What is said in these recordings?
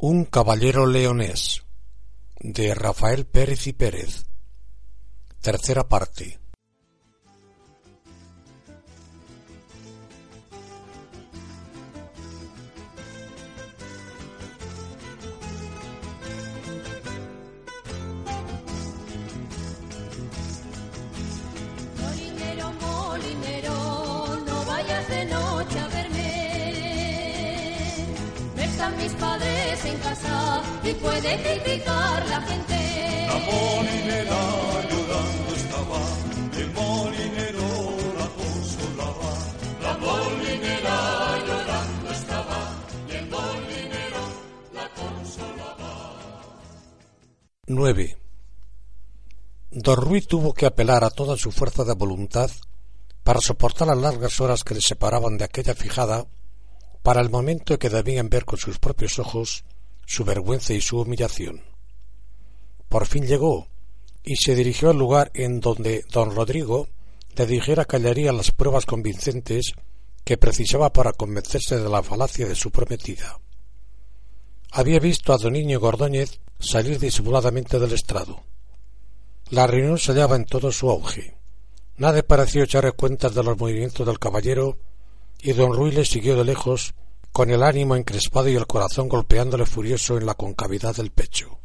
Un caballero leonés de Rafael Pérez y Pérez. Tercera parte. Padres en casa y puede criticar la gente. La molinera llorando estaba, el molinero la consolaba. La molinera llorando estaba, y el molinero la consolaba. 9. Don Ruy tuvo que apelar a toda su fuerza de voluntad para soportar las largas horas que le separaban de aquella fijada para el momento en que debían ver con sus propios ojos su vergüenza y su humillación. Por fin llegó y se dirigió al lugar en donde don Rodrigo le dijera que hallaría las pruebas convincentes que precisaba para convencerse de la falacia de su prometida. Había visto a don Niño Gordóñez salir disimuladamente del estrado. La reunión se hallaba en todo su auge. Nadie pareció echarle cuentas de los movimientos del caballero y don Ruy le siguió de lejos con el ánimo encrespado y el corazón golpeándole furioso en la concavidad del pecho.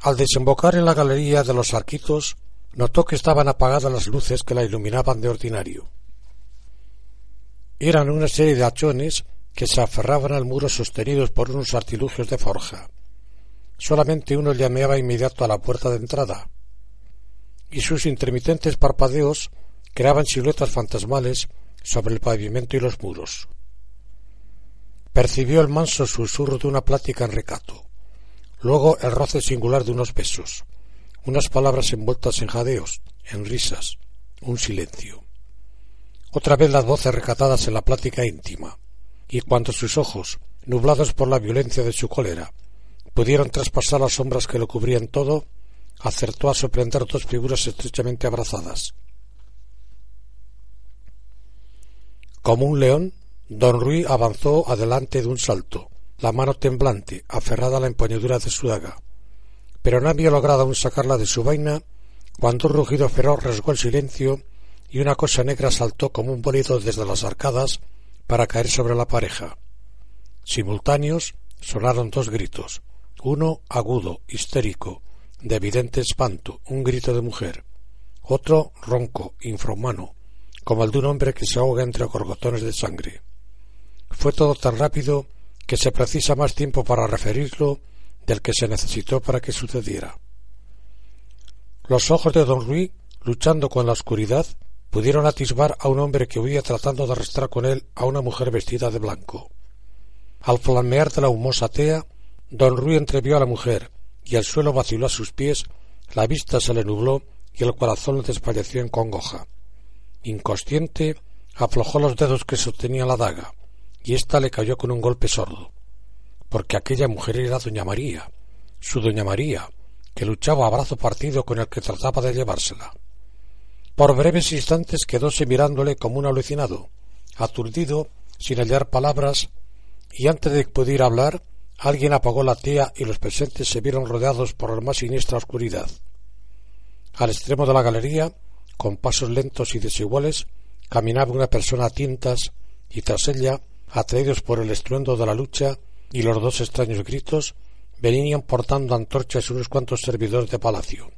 Al desembocar en la galería de los arquitos, notó que estaban apagadas las luces que la iluminaban de ordinario. Eran una serie de hachones que se aferraban al muro sostenidos por unos artilugios de forja. Solamente uno llameaba inmediato a la puerta de entrada, y sus intermitentes parpadeos creaban siluetas fantasmales sobre el pavimento y los muros. Percibió el manso susurro de una plática en recato, luego el roce singular de unos besos, unas palabras envueltas en jadeos, en risas, un silencio. Otra vez las voces recatadas en la plática íntima, y cuando sus ojos, nublados por la violencia de su cólera, pudieron traspasar las sombras que lo cubrían todo, acertó a sorprender dos figuras estrechamente abrazadas. Como un león, don Ruy avanzó adelante de un salto, la mano temblante, aferrada a la empuñadura de su daga. Pero no había logrado aún sacarla de su vaina cuando un rugido feroz rasgó el silencio y una cosa negra saltó como un bolido desde las arcadas para caer sobre la pareja. Simultáneos sonaron dos gritos, uno agudo, histérico, de evidente espanto, un grito de mujer, otro ronco, infrahumano, como el de un hombre que se ahoga entre gorgotones de sangre. Fue todo tan rápido que se precisa más tiempo para referirlo del que se necesitó para que sucediera. Los ojos de don Ruy, luchando con la oscuridad, pudieron atisbar a un hombre que huía tratando de arrastrar con él a una mujer vestida de blanco. Al flamear de la humosa tea, don Ruy entrevió a la mujer, y el suelo vaciló a sus pies, la vista se le nubló y el corazón le desfalleció en congoja. Inconsciente, aflojó los dedos que sostenía la daga, y ésta le cayó con un golpe sordo, porque aquella mujer era doña María, su doña María, que luchaba a brazo partido con el que trataba de llevársela. Por breves instantes quedóse mirándole como un alucinado, aturdido, sin hallar palabras, y antes de poder hablar, alguien apagó la tea y los presentes se vieron rodeados por la más siniestra oscuridad. Al extremo de la galería, con pasos lentos y desiguales, caminaba una persona a tintas, y tras ella, atraídos por el estruendo de la lucha y los dos extraños gritos, venían portando antorchas unos cuantos servidores de palacio.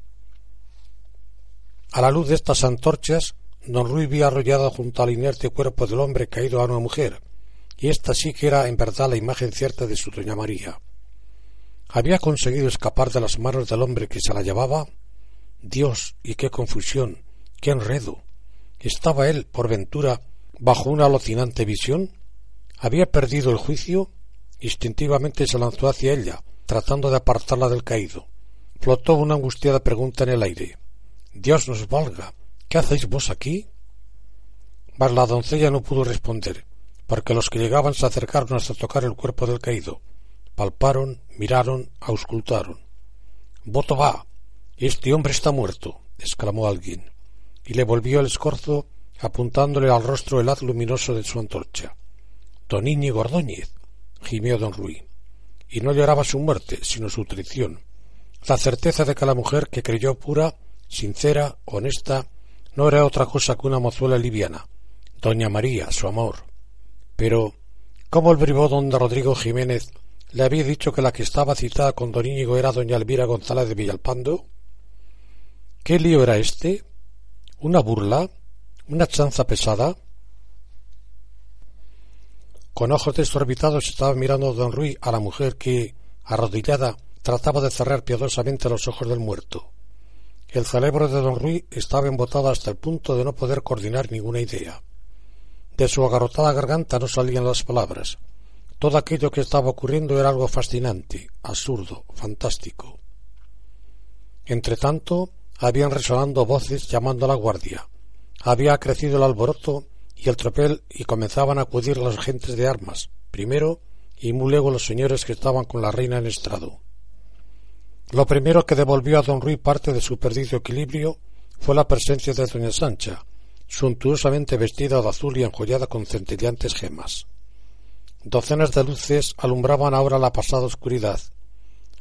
A la luz de estas antorchas, don Ruy vio arrollado junto al inerte cuerpo del hombre caído a una mujer, y ésta sí que era en verdad la imagen cierta de su doña María. ¿Había conseguido escapar de las manos del hombre que se la llevaba? Dios, y qué confusión, qué enredo. ¿Estaba él, por ventura, bajo una alucinante visión? ¿Había perdido el juicio? Instintivamente se lanzó hacia ella, tratando de apartarla del caído. Flotó una angustiada pregunta en el aire. Dios nos valga. ¿Qué hacéis vos aquí? Mas la doncella no pudo responder, porque los que llegaban se acercaron hasta tocar el cuerpo del caído. Palparon, miraron, auscultaron. Voto va. Este hombre está muerto, exclamó alguien, y le volvió el escorzo apuntándole al rostro el haz luminoso de su antorcha. Don Íñigo Ordóñez, gimió don Ruy. y no lloraba su muerte, sino su traición, la certeza de que la mujer que creyó pura, sincera, honesta, no era otra cosa que una mozuela liviana, doña María, su amor. Pero, ¿cómo el bribón don Rodrigo Jiménez le había dicho que la que estaba citada con don Íñigo era doña Elvira González de Villalpando? ¿Qué lío era este? ¿Una burla? ¿Una chanza pesada? Con ojos desorbitados estaba mirando don Ruy a la mujer que, arrodillada, trataba de cerrar piadosamente los ojos del muerto. El cerebro de don Ruy estaba embotado hasta el punto de no poder coordinar ninguna idea. De su agarrotada garganta no salían las palabras. Todo aquello que estaba ocurriendo era algo fascinante, absurdo, fantástico. Entretanto, habían resonando voces llamando a la guardia. Había crecido el alboroto y el tropel y comenzaban a acudir los agentes de armas, primero y muy luego los señores que estaban con la reina en estrado. Lo primero que devolvió a don Ruy parte de su perdido equilibrio fue la presencia de doña Sancha, suntuosamente vestida de azul y enjollada con centelleantes gemas. Docenas de luces alumbraban ahora la pasada oscuridad.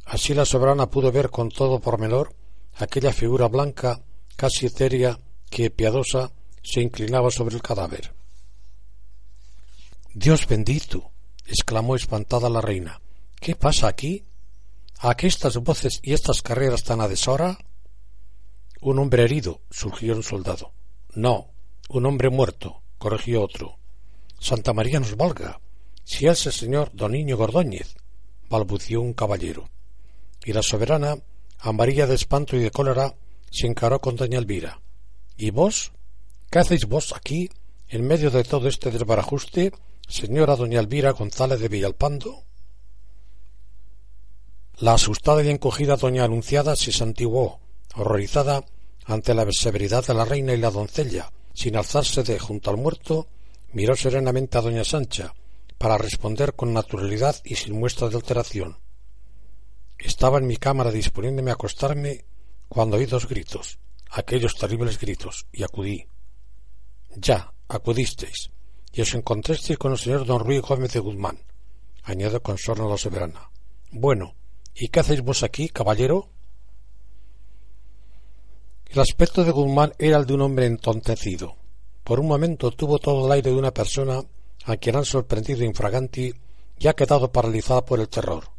Así la soberana pudo ver con todo pormenor aquella figura blanca, casi etérea, que, piadosa, se inclinaba sobre el cadáver. Dios bendito. exclamó espantada la reina. ¿Qué pasa aquí? ¿A qué estas voces y estas carreras tan a deshora? Un hombre herido, surgió un soldado. No, un hombre muerto, corrigió otro. Santa María nos valga. Si es el señor don Niño Gordóñez, balbució un caballero. Y la soberana, amarilla de espanto y de cólera, se encaró con doña Elvira. ¿Y vos? ¿Qué hacéis vos aquí, en medio de todo este desbarajuste, señora doña Elvira González de Villalpando? La asustada y encogida doña Anunciada se santiguó, horrorizada ante la severidad de la reina y la doncella, sin alzarse de junto al muerto, miró serenamente a doña Sancha, para responder con naturalidad y sin muestra de alteración. Estaba en mi cámara disponiéndome a acostarme cuando oí dos gritos, aquellos terribles gritos, y acudí. Ya, acudisteis, y os encontrasteis con el señor don Ruy Gómez de Guzmán, añadió con sorna la soberana. Bueno, ¿y qué hacéis vos aquí, caballero? El aspecto de Guzmán era el de un hombre entontecido. Por un momento tuvo todo el aire de una persona a quien han sorprendido infraganti y ha quedado paralizada por el terror.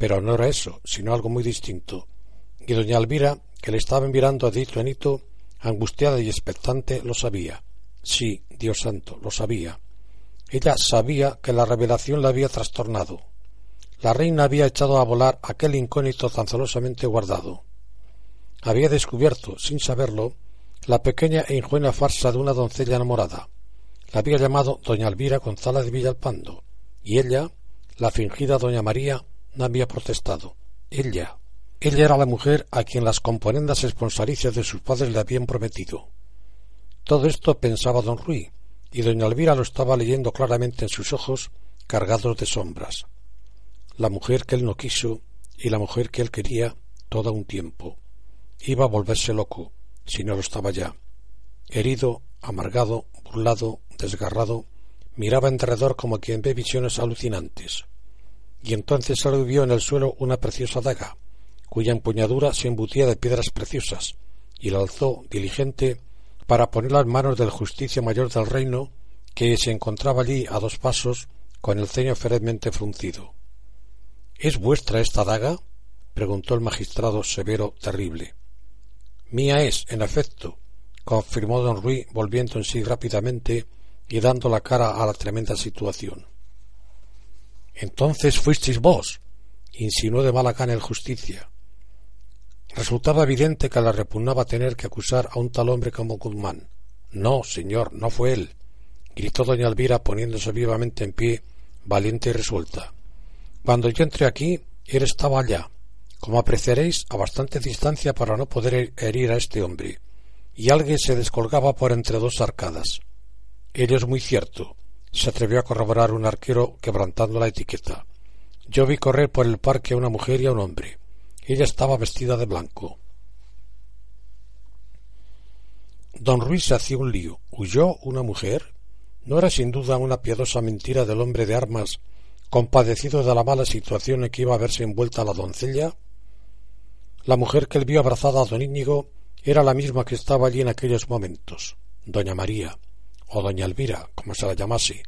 Pero no era eso, sino algo muy distinto. Y doña Elvira, que le estaba mirando a dito anito, angustiada y expectante, lo sabía. Sí, Dios santo, lo sabía. Ella sabía que la revelación la había trastornado. La reina había echado a volar aquel incógnito tan celosamente guardado. Había descubierto, sin saberlo, la pequeña e ingenua farsa de una doncella enamorada. La había llamado doña Elvira González de Villalpando, y ella, la fingida doña María, había protestado. Ella. Ella era la mujer a quien las componendas esponsalicias de sus padres le habían prometido. Todo esto pensaba don Ruy, y doña Elvira lo estaba leyendo claramente en sus ojos, cargados de sombras. La mujer que él no quiso y la mujer que él quería todo un tiempo. Iba a volverse loco, si no lo estaba ya. Herido, amargado, burlado, desgarrado, miraba en derredor como quien ve visiones alucinantes y entonces sólo vio en el suelo una preciosa daga, cuya empuñadura se embutía de piedras preciosas, y la alzó diligente para ponerla en manos del justicia mayor del reino, que se encontraba allí a dos pasos, con el ceño ferozmente fruncido. ¿Es vuestra esta daga? preguntó el magistrado severo terrible. Mía es, en efecto, confirmó don Ruy, volviendo en sí rápidamente y dando la cara a la tremenda situación. Entonces fuisteis vos, insinuó de mala el justicia. Resultaba evidente que la repugnaba tener que acusar a un tal hombre como Guzmán. No, señor, no fue él, gritó doña Elvira poniéndose vivamente en pie, valiente y resuelta. Cuando yo entré aquí, él estaba allá, como apreciaréis, a bastante distancia para no poder herir a este hombre, y alguien se descolgaba por entre dos arcadas. Ello es muy cierto, se atrevió a corroborar un arquero quebrantando la etiqueta. Yo vi correr por el parque a una mujer y a un hombre. Ella estaba vestida de blanco. Don Ruiz se hacía un lío. ¿Huyó una mujer? ¿No era sin duda una piadosa mentira del hombre de armas compadecido de la mala situación en que iba a verse envuelta la doncella? La mujer que él vio abrazada a don Íñigo era la misma que estaba allí en aquellos momentos, doña María, o doña Elvira, como se la llamase,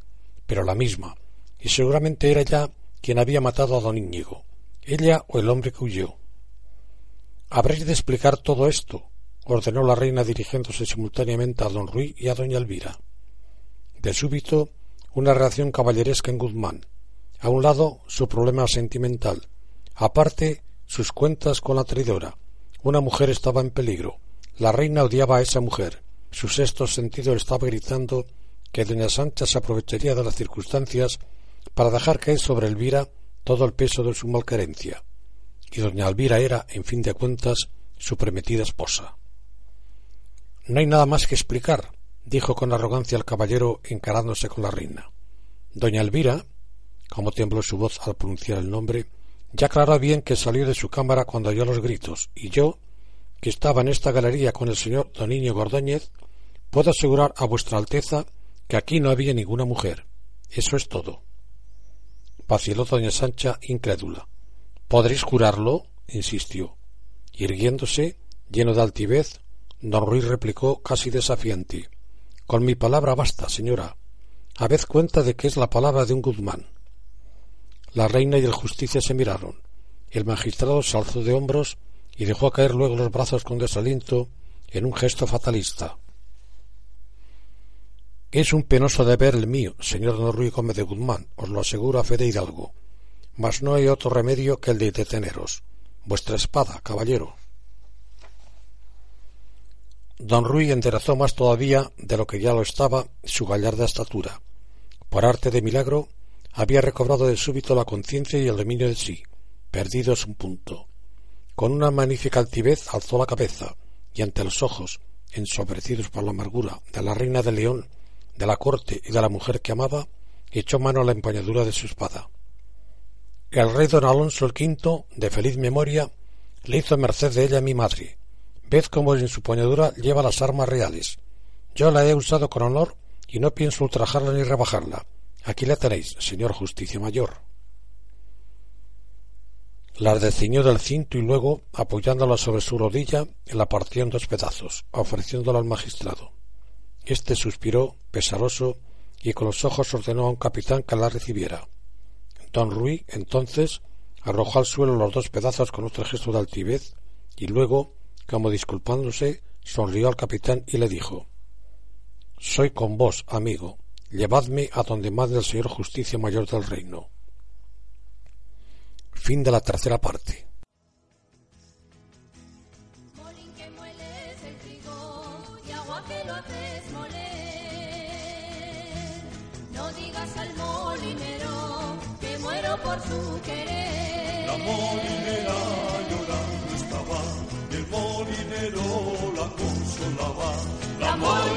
pero la misma, y seguramente era ya quien había matado a don Íñigo, ella o el hombre que huyó. Habréis de explicar todo esto, ordenó la reina dirigiéndose simultáneamente a don Ruy y a doña Elvira. De súbito, una reacción caballeresca en Guzmán. A un lado, su problema sentimental. Aparte, sus cuentas con la traidora. Una mujer estaba en peligro. La reina odiaba a esa mujer. Su sexto sentido estaba gritando que doña Sancha se aprovecharía de las circunstancias para dejar caer sobre Elvira todo el peso de su malquerencia. Y doña Elvira era, en fin de cuentas, su prometida esposa. No hay nada más que explicar, dijo con arrogancia el caballero encarándose con la reina. Doña Elvira, como tembló su voz al pronunciar el nombre, ya aclaró bien que salió de su cámara cuando oyó los gritos, y yo, que estaba en esta galería con el señor don Niño Gordóñez, puedo asegurar a vuestra Alteza que aquí no había ninguna mujer. Eso es todo. Vaciló doña Sancha incrédula. ¿Podréis jurarlo? insistió. Irguiéndose, lleno de altivez, don Ruiz replicó casi desafiante. Con mi palabra basta, señora. Habed cuenta de que es la palabra de un Guzmán. La reina y el justicia se miraron. El magistrado se alzó de hombros y dejó caer luego los brazos con desaliento en un gesto fatalista. Es un penoso deber el mío, señor don Ruy Gómez de Guzmán, os lo aseguro a fe de Hidalgo. Mas no hay otro remedio que el de deteneros. Vuestra espada, caballero. Don Ruy enderezó más todavía de lo que ya lo estaba su gallarda estatura. Por arte de milagro, había recobrado de súbito la conciencia y el dominio de sí, perdidos un punto. Con una magnífica altivez alzó la cabeza, y ante los ojos, ensobrecidos por la amargura de la reina de León, de la corte y de la mujer que amaba, echó mano a la empuñadura de su espada. El rey don Alonso el V, de feliz memoria, le hizo merced de ella a mi madre. Ved cómo en su empuñadura lleva las armas reales. Yo la he usado con honor y no pienso ultrajarla ni rebajarla. Aquí la tenéis, señor justicia mayor. La desciñó del cinto y luego, apoyándola sobre su rodilla, la partió en dos pedazos, ofreciéndola al magistrado. Este suspiró, pesaroso, y con los ojos ordenó a un capitán que la recibiera. Don Ruy, entonces, arrojó al suelo los dos pedazos con otro gesto de altivez, y luego, como disculpándose, sonrió al capitán y le dijo Soy con vos, amigo. Llevadme a donde mande el señor justicia mayor del reino. Fin de la tercera parte.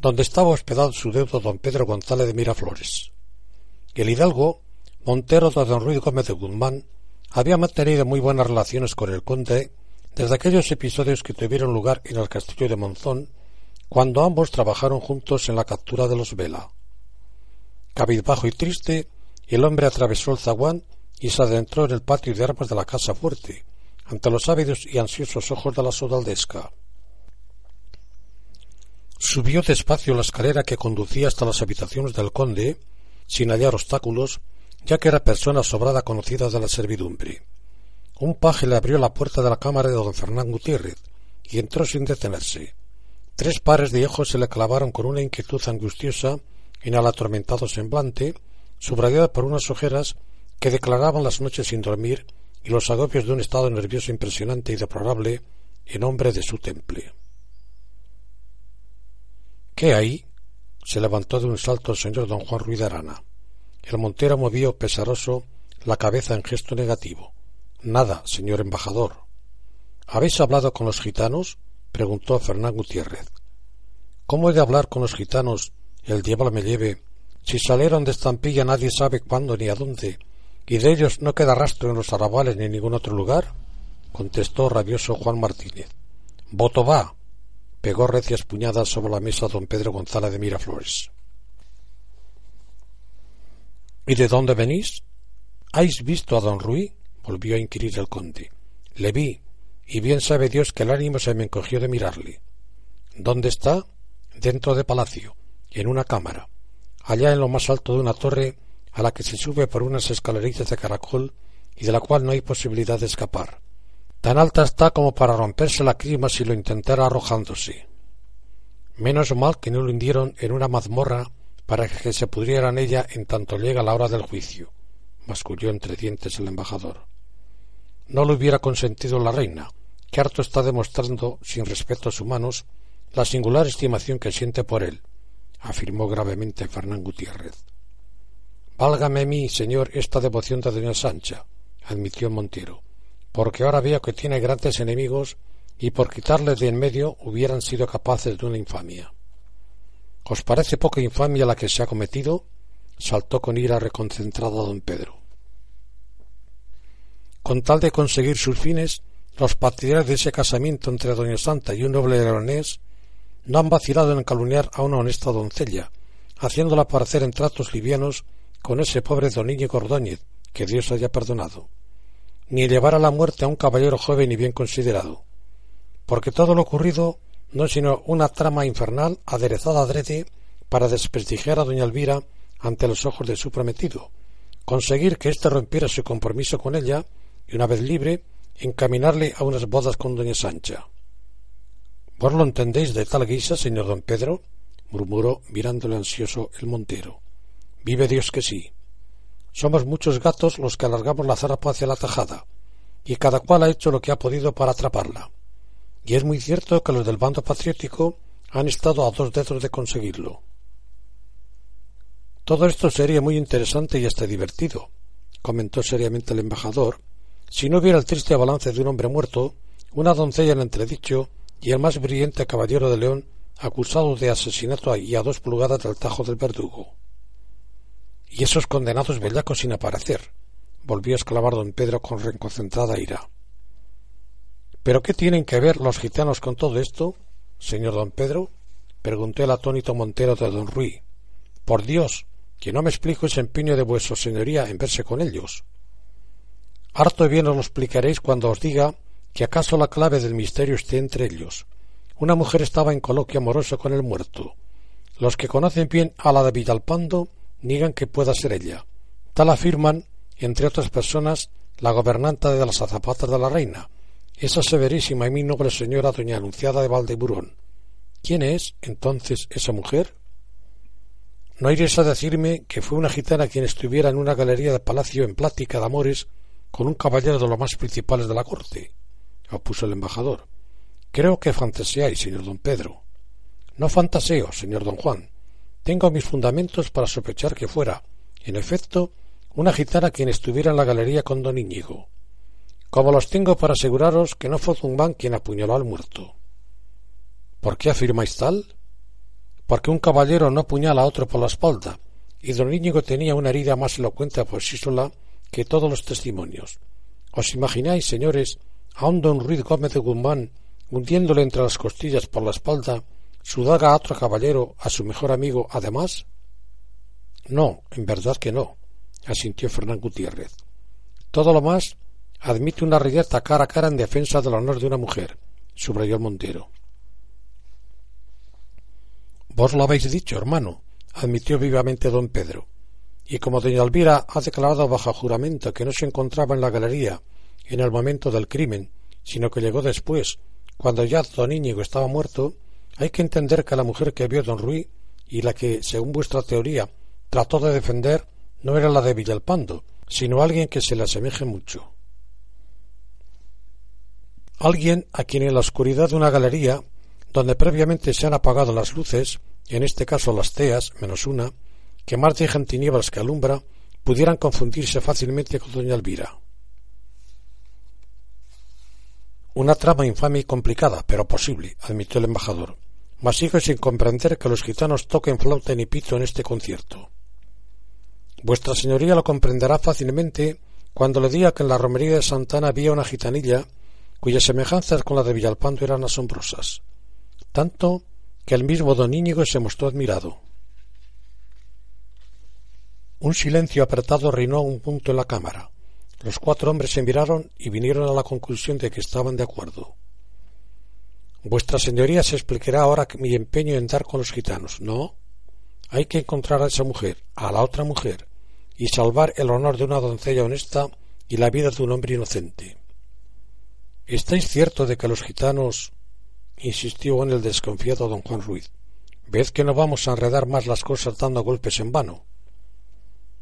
donde estaba hospedado su deudo don Pedro González de Miraflores. El hidalgo, Montero de don Ruiz Gómez de Guzmán, había mantenido muy buenas relaciones con el conde desde aquellos episodios que tuvieron lugar en el castillo de Monzón, cuando ambos trabajaron juntos en la captura de los Vela. Cabizbajo y triste, el hombre atravesó el zaguán y se adentró en el patio de armas de la casa fuerte, ante los ávidos y ansiosos ojos de la sodaldesca. Subió despacio la escalera que conducía hasta las habitaciones del conde, sin hallar obstáculos, ya que era persona sobrada conocida de la servidumbre. Un paje le abrió la puerta de la cámara de don Fernán Gutiérrez y entró sin detenerse. Tres pares de ojos se le clavaron con una inquietud angustiosa en el atormentado semblante subrayada por unas ojeras que declaraban las noches sin dormir y los agobios de un estado nervioso impresionante y deplorable en nombre de su temple. ¿Qué hay? se levantó de un salto el señor don Juan Ruiz de Arana. El montero movió pesaroso la cabeza en gesto negativo. Nada, señor embajador. ¿Habéis hablado con los gitanos? preguntó Fernán Gutiérrez. ¿Cómo he de hablar con los gitanos? El diablo me lleve. Si salieron de estampilla nadie sabe cuándo ni a dónde, y de ellos no queda rastro en los arrabales ni en ningún otro lugar, contestó rabioso Juan Martínez. Voto va. Pegó recias puñadas sobre la mesa don Pedro González de Miraflores. ¿Y de dónde venís? ¿Habéis visto a don Ruy? volvió a inquirir el conde. Le vi, y bien sabe Dios que el ánimo se me encogió de mirarle. ¿Dónde está? Dentro de palacio, en una cámara, allá en lo más alto de una torre a la que se sube por unas escalerillas de caracol y de la cual no hay posibilidad de escapar. Tan alta está como para romperse la crima si lo intentara arrojándose. Menos mal que no lo hundieron en una mazmorra para que se pudriera en ella en tanto llega la hora del juicio, masculló entre dientes el embajador. No lo hubiera consentido la reina, que harto está demostrando, sin respetos humanos, la singular estimación que siente por él, afirmó gravemente Fernán Gutiérrez. Válgame mí, señor, esta devoción de doña Sancha, admitió Montero, porque ahora veo que tiene grandes enemigos y por quitarle de en medio hubieran sido capaces de una infamia. ¿Os parece poca infamia la que se ha cometido? saltó con ira reconcentrado don Pedro. Con tal de conseguir sus fines, los partidarios de ese casamiento entre doña Santa y un noble leonés no han vacilado en calumniar a una honesta doncella, haciéndola parecer en tratos livianos con ese pobre don Íñigo Ordóñez, que Dios haya perdonado, ni llevar a la muerte a un caballero joven y bien considerado, porque todo lo ocurrido no es sino una trama infernal aderezada adrede para desprestigiar a doña Elvira ante los ojos de su prometido, conseguir que éste rompiera su compromiso con ella y una vez libre encaminarle a unas bodas con doña Sancha. ¿Vos lo entendéis de tal guisa, señor don Pedro? murmuró mirándole ansioso el montero. Vive Dios que sí. Somos muchos gatos los que alargamos la zarapa hacia la tajada, y cada cual ha hecho lo que ha podido para atraparla. Y es muy cierto que los del bando patriótico han estado a dos dedos de conseguirlo. Todo esto sería muy interesante y hasta divertido, comentó seriamente el embajador, si no hubiera el triste balance de un hombre muerto, una doncella en entredicho y el más brillante caballero de León acusado de asesinato y a dos pulgadas del tajo del verdugo. Y esos condenados bellacos sin aparecer, volvió a exclamar don Pedro con reconcentrada ira. ¿Pero qué tienen que ver los gitanos con todo esto, señor don Pedro? preguntó el atónito Montero de don Ruy. Por Dios, que no me explico ese empeño de vuestra señoría en verse con ellos. Harto bien os lo explicaréis cuando os diga que acaso la clave del misterio esté entre ellos. Una mujer estaba en coloquio amoroso con el muerto. Los que conocen bien a la de Villalpando niegan que pueda ser ella. Tal afirman, entre otras personas, la gobernanta de las azapatas de la reina, esa severísima y muy noble señora doña Anunciada de Valdeburón. ¿Quién es, entonces, esa mujer? ¿No iréis a decirme que fue una gitana quien estuviera en una galería de palacio en plática de amores con un caballero de los más principales de la corte? opuso el embajador. Creo que fantaseáis, señor don Pedro. No fantaseo, señor don Juan. Tengo mis fundamentos para sospechar que fuera, en efecto, una gitana quien estuviera en la galería con don Íñigo. Como los tengo para aseguraros que no fue Zumbán quien apuñaló al muerto. ¿Por qué afirmáis tal? Porque un caballero no apuñala a otro por la espalda, y don Íñigo tenía una herida más elocuente por sí sola que todos los testimonios. ¿Os imagináis, señores, a un don Ruiz Gómez de Guzmán hundiéndole entre las costillas por la espalda su daga a otro caballero, a su mejor amigo, además? No, en verdad que no, asintió Fernán Gutiérrez. Todo lo más admite una reyerta cara a cara en defensa del honor de una mujer, subrayó el Montero. Vos lo habéis dicho, hermano, admitió vivamente don Pedro y como doña Elvira ha declarado bajo juramento que no se encontraba en la galería en el momento del crimen, sino que llegó después, cuando ya don Íñigo estaba muerto, hay que entender que la mujer que vio don Ruy y la que, según vuestra teoría, trató de defender no era la de Villalpando, sino alguien que se le asemeje mucho. Alguien a quien en la oscuridad de una galería, donde previamente se han apagado las luces, en este caso las teas, menos una, que más dejan tinieblas que alumbra, pudieran confundirse fácilmente con doña Elvira. Una trama infame y complicada, pero posible, admitió el embajador. Mas sigo sin comprender que los gitanos toquen flauta ni pito en este concierto. Vuestra señoría lo comprenderá fácilmente cuando le diga que en la romería de Santana había una gitanilla cuyas semejanzas con la de Villalpando eran asombrosas, tanto que el mismo don Íñigo se mostró admirado. Un silencio apretado reinó un punto en la cámara. Los cuatro hombres se miraron y vinieron a la conclusión de que estaban de acuerdo. Vuestra señoría se explicará ahora mi empeño en dar con los gitanos. No. Hay que encontrar a esa mujer, a la otra mujer, y salvar el honor de una doncella honesta y la vida de un hombre inocente. ¿Estáis cierto de que los gitanos? insistió en el desconfiado don Juan Ruiz. Ved que no vamos a enredar más las cosas dando golpes en vano.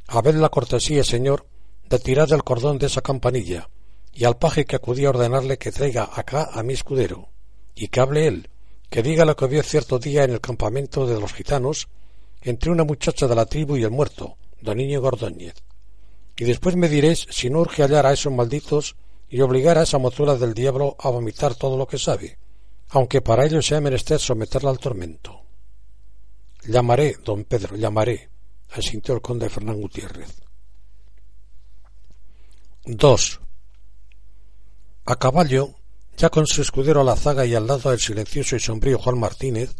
Habed la cortesía, señor, de tirar del cordón de esa campanilla, y al paje que acudía a ordenarle que traiga acá a mi escudero y que hable él, que diga lo que vio cierto día en el campamento de los gitanos entre una muchacha de la tribu y el muerto, don Niño Gordóñez. Y después me diréis si no urge hallar a esos malditos y obligar a esa mozuela del diablo a vomitar todo lo que sabe, aunque para ello sea menester someterla al tormento. Llamaré, don Pedro, llamaré, asintió el conde Fernán Gutiérrez. Dos. A caballo, ya con su escudero a la zaga y al lado del silencioso y sombrío Juan Martínez,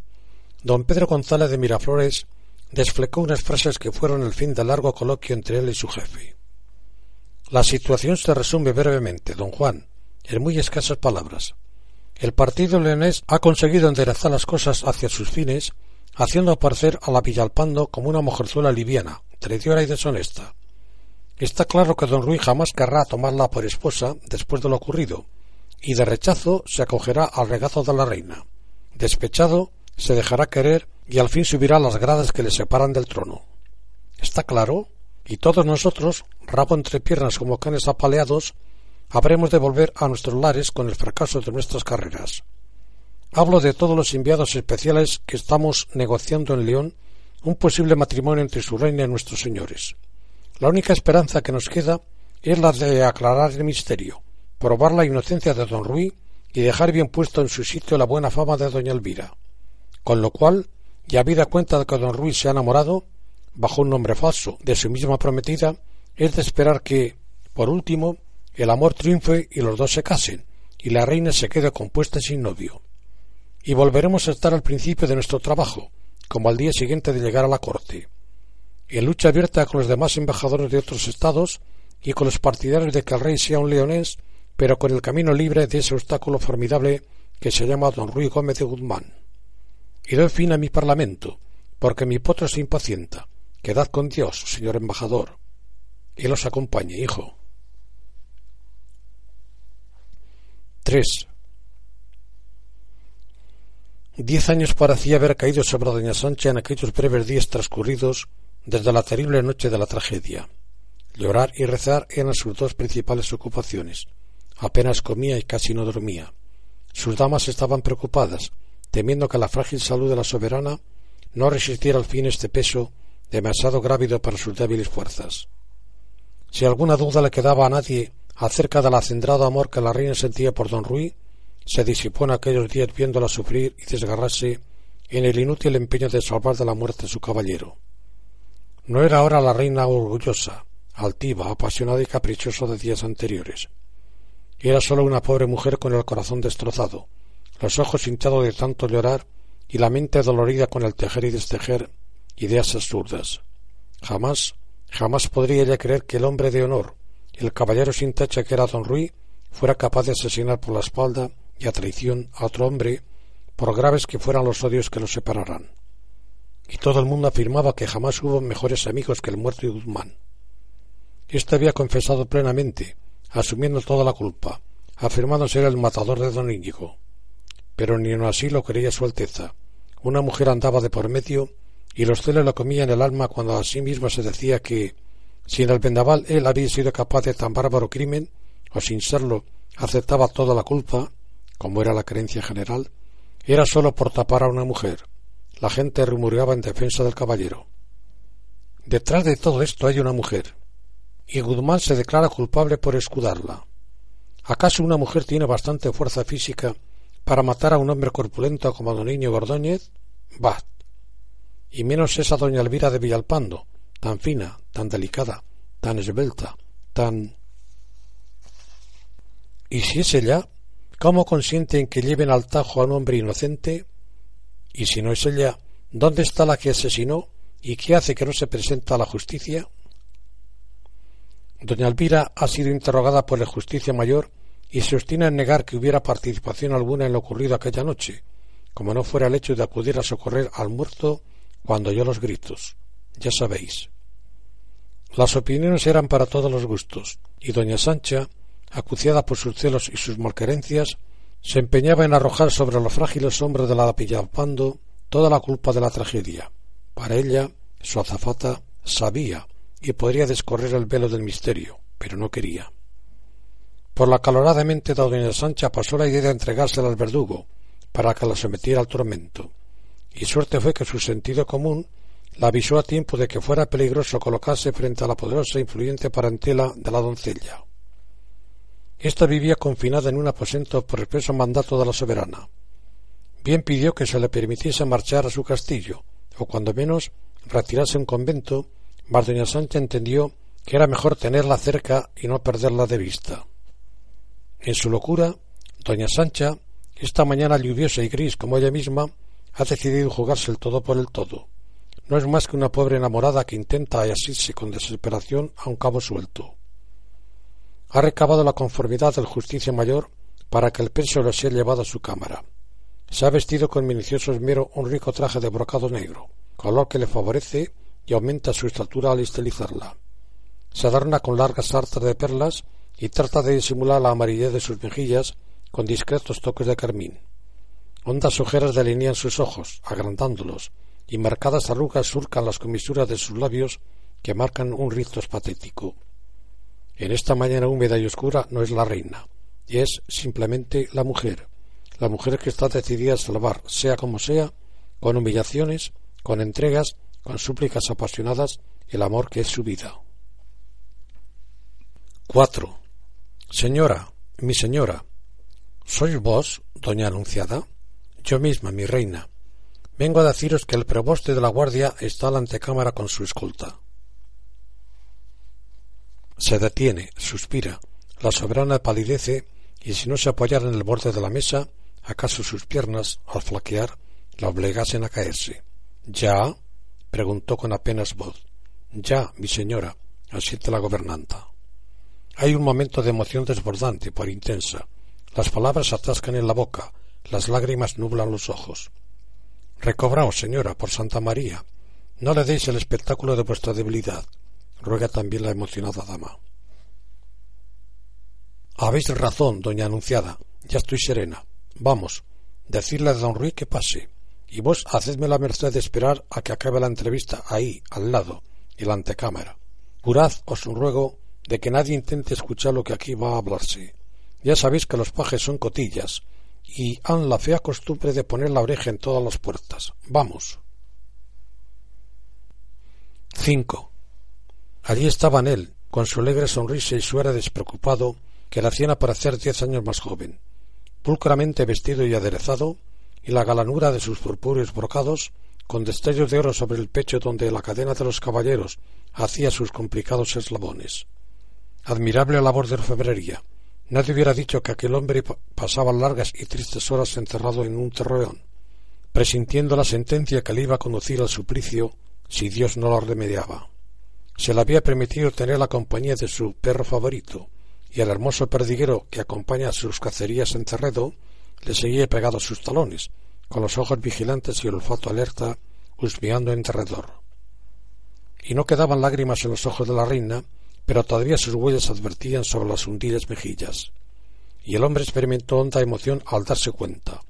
don Pedro González de Miraflores desflecó unas frases que fueron el fin del largo coloquio entre él y su jefe. La situación se resume brevemente, don Juan, en muy escasas palabras. El partido leonés ha conseguido enderezar las cosas hacia sus fines, haciendo aparecer a la Villalpando como una mujerzuela liviana, traidora y deshonesta. Está claro que don Ruy jamás querrá tomarla por esposa después de lo ocurrido, y de rechazo se acogerá al regazo de la reina. Despechado, se dejará querer y al fin subirá las gradas que le separan del trono. ¿Está claro? Y todos nosotros, rabo entre piernas como canes apaleados, habremos de volver a nuestros lares con el fracaso de nuestras carreras. Hablo de todos los enviados especiales que estamos negociando en León un posible matrimonio entre su reina y nuestros señores. La única esperanza que nos queda es la de aclarar el misterio, probar la inocencia de don Ruy y dejar bien puesto en su sitio la buena fama de doña Elvira. Con lo cual, ya habida cuenta de que don Ruy se ha enamorado, bajo un nombre falso, de su misma prometida, es de esperar que, por último, el amor triunfe y los dos se casen, y la reina se quede compuesta sin novio. Y volveremos a estar al principio de nuestro trabajo, como al día siguiente de llegar a la corte, en lucha abierta con los demás embajadores de otros estados y con los partidarios de que el rey sea un leonés pero con el camino libre de ese obstáculo formidable que se llama don Ruy Gómez de Guzmán. Y doy fin a mi parlamento, porque mi potro se impacienta. Quedad con Dios, señor embajador. Y los acompañe, hijo. Tres. Diez años parecía haber caído sobre doña Sancha en aquellos breves días transcurridos desde la terrible noche de la tragedia. Llorar y rezar eran sus dos principales ocupaciones, apenas comía y casi no dormía. Sus damas estaban preocupadas, temiendo que la frágil salud de la soberana no resistiera al fin este peso demasiado grávido para sus débiles fuerzas. Si alguna duda le quedaba a nadie acerca del acendrado amor que la reina sentía por don Ruy, se disipó en aquellos días viéndola sufrir y desgarrarse en el inútil empeño de salvar de la muerte a su caballero. No era ahora la reina orgullosa, altiva, apasionada y caprichosa de días anteriores. Era sólo una pobre mujer con el corazón destrozado, los ojos hinchados de tanto llorar y la mente dolorida con el tejer y destejer ideas absurdas. Jamás, jamás podría ella creer que el hombre de honor, el caballero sin tacha que era don Ruy, fuera capaz de asesinar por la espalda y a traición a otro hombre, por graves que fueran los odios que los separaran. Y todo el mundo afirmaba que jamás hubo mejores amigos que el muerto de Guzmán. Este había confesado plenamente asumiendo toda la culpa, afirmando ser el matador de don Íñigo. Pero ni aun así lo creía su Alteza. Una mujer andaba de por medio y los celos lo comían el alma cuando a sí misma se decía que, si en el vendaval él había sido capaz de tan bárbaro crimen, o sin serlo, aceptaba toda la culpa, como era la creencia general, era sólo por tapar a una mujer. La gente rumoreaba en defensa del caballero. Detrás de todo esto hay una mujer, y Guzmán se declara culpable por escudarla. ¿Acaso una mujer tiene bastante fuerza física para matar a un hombre corpulento como don Niño Gordóñez? Bah. Y menos esa doña Elvira de Villalpando, tan fina, tan delicada, tan esbelta, tan... ¿Y si es ella? ¿Cómo consiente en que lleven al tajo a un hombre inocente? Y si no es ella, ¿dónde está la que asesinó y qué hace que no se presenta a la justicia? Doña Elvira ha sido interrogada por la justicia mayor y se obstina en negar que hubiera participación alguna en lo ocurrido aquella noche, como no fuera el hecho de acudir a socorrer al muerto cuando oyó los gritos. Ya sabéis. Las opiniones eran para todos los gustos, y doña Sancha, acuciada por sus celos y sus malquerencias, se empeñaba en arrojar sobre los frágiles hombros de la Pillapando toda la culpa de la tragedia. Para ella, su azafata sabía y podría descorrer el velo del misterio, pero no quería. Por la calorada mente de doña Sancha pasó la idea de entregársela al verdugo, para que la sometiera al tormento, y suerte fue que su sentido común la avisó a tiempo de que fuera peligroso colocarse frente a la poderosa e influyente parentela de la doncella. Esta vivía confinada en un aposento por expreso mandato de la soberana. Bien pidió que se le permitiese marchar a su castillo, o cuando menos retirarse a un convento, mas doña Sancha entendió que era mejor tenerla cerca y no perderla de vista. En su locura, doña Sancha, esta mañana lluviosa y gris como ella misma, ha decidido jugarse el todo por el todo. No es más que una pobre enamorada que intenta asirse con desesperación a un cabo suelto. Ha recabado la conformidad del justicia mayor para que el peso lo sea llevado a su cámara. Se ha vestido con minucioso esmero un rico traje de brocado negro, color que le favorece y aumenta su estatura al estilizarla. Se adorna con largas sartas de perlas y trata de disimular la amarillez de sus mejillas con discretos toques de carmín. Hondas ojeras delinean sus ojos, agrandándolos, y marcadas arrugas surcan las comisuras de sus labios que marcan un rictus patético. En esta mañana húmeda y oscura no es la reina, es simplemente la mujer, la mujer que está decidida a salvar, sea como sea, con humillaciones, con entregas, con súplicas apasionadas, el amor que es su vida. 4. Señora, mi señora, ¿sois vos, doña Anunciada? Yo misma, mi reina. Vengo a deciros que el preboste de la guardia está a la antecámara con su escolta. Se detiene, suspira, la soberana palidece y si no se apoyara en el borde de la mesa, acaso sus piernas, al flaquear, la obligasen a caerse. ¿Ya? Preguntó con apenas voz. Ya, mi señora, asiente la gobernanta. Hay un momento de emoción desbordante, por intensa. Las palabras atascan en la boca, las lágrimas nublan los ojos. Recobraos, señora, por Santa María. No le deis el espectáculo de vuestra debilidad, ruega también la emocionada dama. Habéis razón, doña Anunciada. Ya estoy serena. Vamos, decirle a don Ruy que pase. Y vos hacedme la merced de esperar a que acabe la entrevista ahí, al lado, en la antecámara. Jurad, os ruego, de que nadie intente escuchar lo que aquí va a hablarse. Ya sabéis que los pajes son cotillas y han la fea costumbre de poner la oreja en todas las puertas. Vamos. 5. Allí estaban él, con su alegre sonrisa y su aire despreocupado, que le hacían aparecer diez años más joven, pulcramente vestido y aderezado, y la galanura de sus purpúreos brocados, con destellos de oro sobre el pecho donde la cadena de los caballeros hacía sus complicados eslabones. Admirable labor de orfebrería. Nadie hubiera dicho que aquel hombre pasaba largas y tristes horas encerrado en un terreón, presintiendo la sentencia que le iba a conducir al suplicio si Dios no lo remediaba. Se le había permitido tener la compañía de su perro favorito, y el hermoso perdiguero que acompaña a sus cacerías en Cerredo le seguía pegado a sus talones, con los ojos vigilantes y el olfato alerta, husmeando en derredor. Y no quedaban lágrimas en los ojos de la reina, pero todavía sus huellas advertían sobre las hundidas mejillas. Y el hombre experimentó honda emoción al darse cuenta.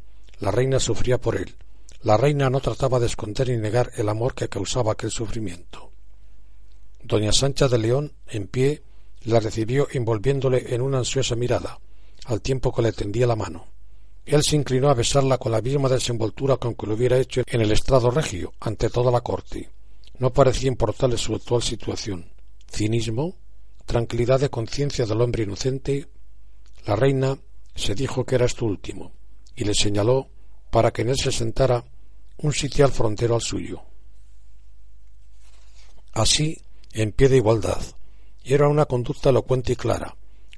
La reina sufría por él. La reina no trataba de esconder ni negar el amor que causaba aquel sufrimiento. Doña Sancha de León, en pie, la recibió envolviéndole en una ansiosa mirada, al tiempo que le tendía la mano. Él se inclinó a besarla con la misma desenvoltura con que lo hubiera hecho en el estrado regio, ante toda la corte. No parecía importarle su actual situación. Cinismo, tranquilidad de conciencia del hombre inocente, la reina se dijo que era esto último, y le señaló para que en él se sentara un sitial frontero al suyo. Así, en pie de igualdad, era una conducta elocuente y clara,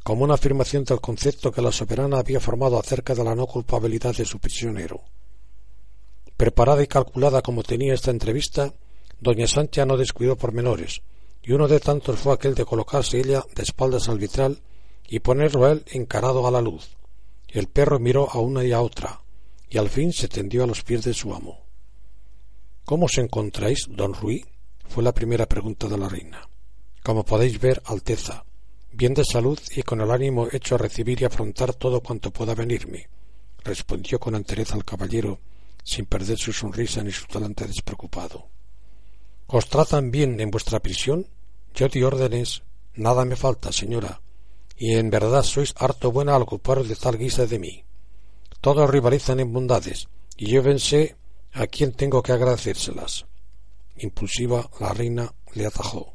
como una afirmación del concepto que la soberana había formado acerca de la no culpabilidad de su prisionero. Preparada y calculada como tenía esta entrevista, doña Sancha no descuidó pormenores, y uno de tantos fue aquel de colocarse ella de espaldas al vitral y ponerlo él encarado a la luz. El perro miró a una y a otra, y al fin se tendió a los pies de su amo. ¿Cómo os encontráis, don Ruy? fue la primera pregunta de la reina. Como podéis ver, Alteza, bien de salud y con el ánimo hecho a recibir y afrontar todo cuanto pueda venirme, respondió con entereza el caballero, sin perder su sonrisa ni su talante despreocupado. ¿Os tratan bien en vuestra prisión? Yo di órdenes, nada me falta, señora, y en verdad sois harto buena al ocuparos de tal guisa de mí. Todos rivalizan en bondades, y yo pensé a quién tengo que agradecérselas. Impulsiva, la reina le atajó.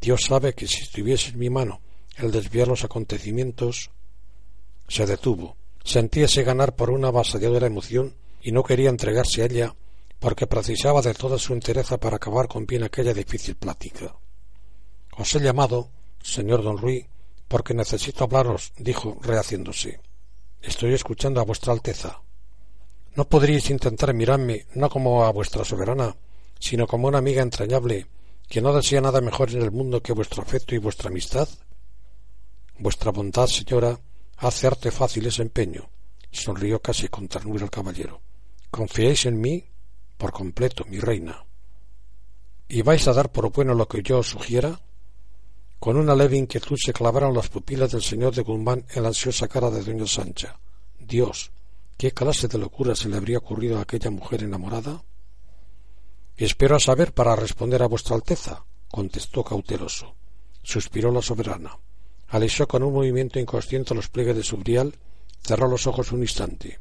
Dios sabe que si estuviese en mi mano el desviar los acontecimientos. Se detuvo. Sentíase ganar por una avasalladora emoción y no quería entregarse a ella porque precisaba de toda su entereza para acabar con bien aquella difícil plática. Os he llamado, señor don Ruy, porque necesito hablaros, dijo, rehaciéndose. Estoy escuchando a vuestra Alteza. ¿No podríais intentar mirarme no como a vuestra soberana, sino como una amiga entrañable que no desea nada mejor en el mundo que vuestro afecto y vuestra amistad? Vuestra bondad, señora, hace arte fácil ese empeño, sonrió casi con ternura el caballero. ¿Confiáis en mí? Por completo, mi reina. ¿Y vais a dar por bueno lo que yo os sugiera? Con una leve inquietud se clavaron las pupilas del señor de Guzmán en la ansiosa cara de doña Sancha. Dios, ¿Qué clase de locura se le habría ocurrido a aquella mujer enamorada? Espero a saber para responder a vuestra Alteza, contestó cauteloso. Suspiró la soberana. Alisó con un movimiento inconsciente los pliegues de su brial, cerró los ojos un instante.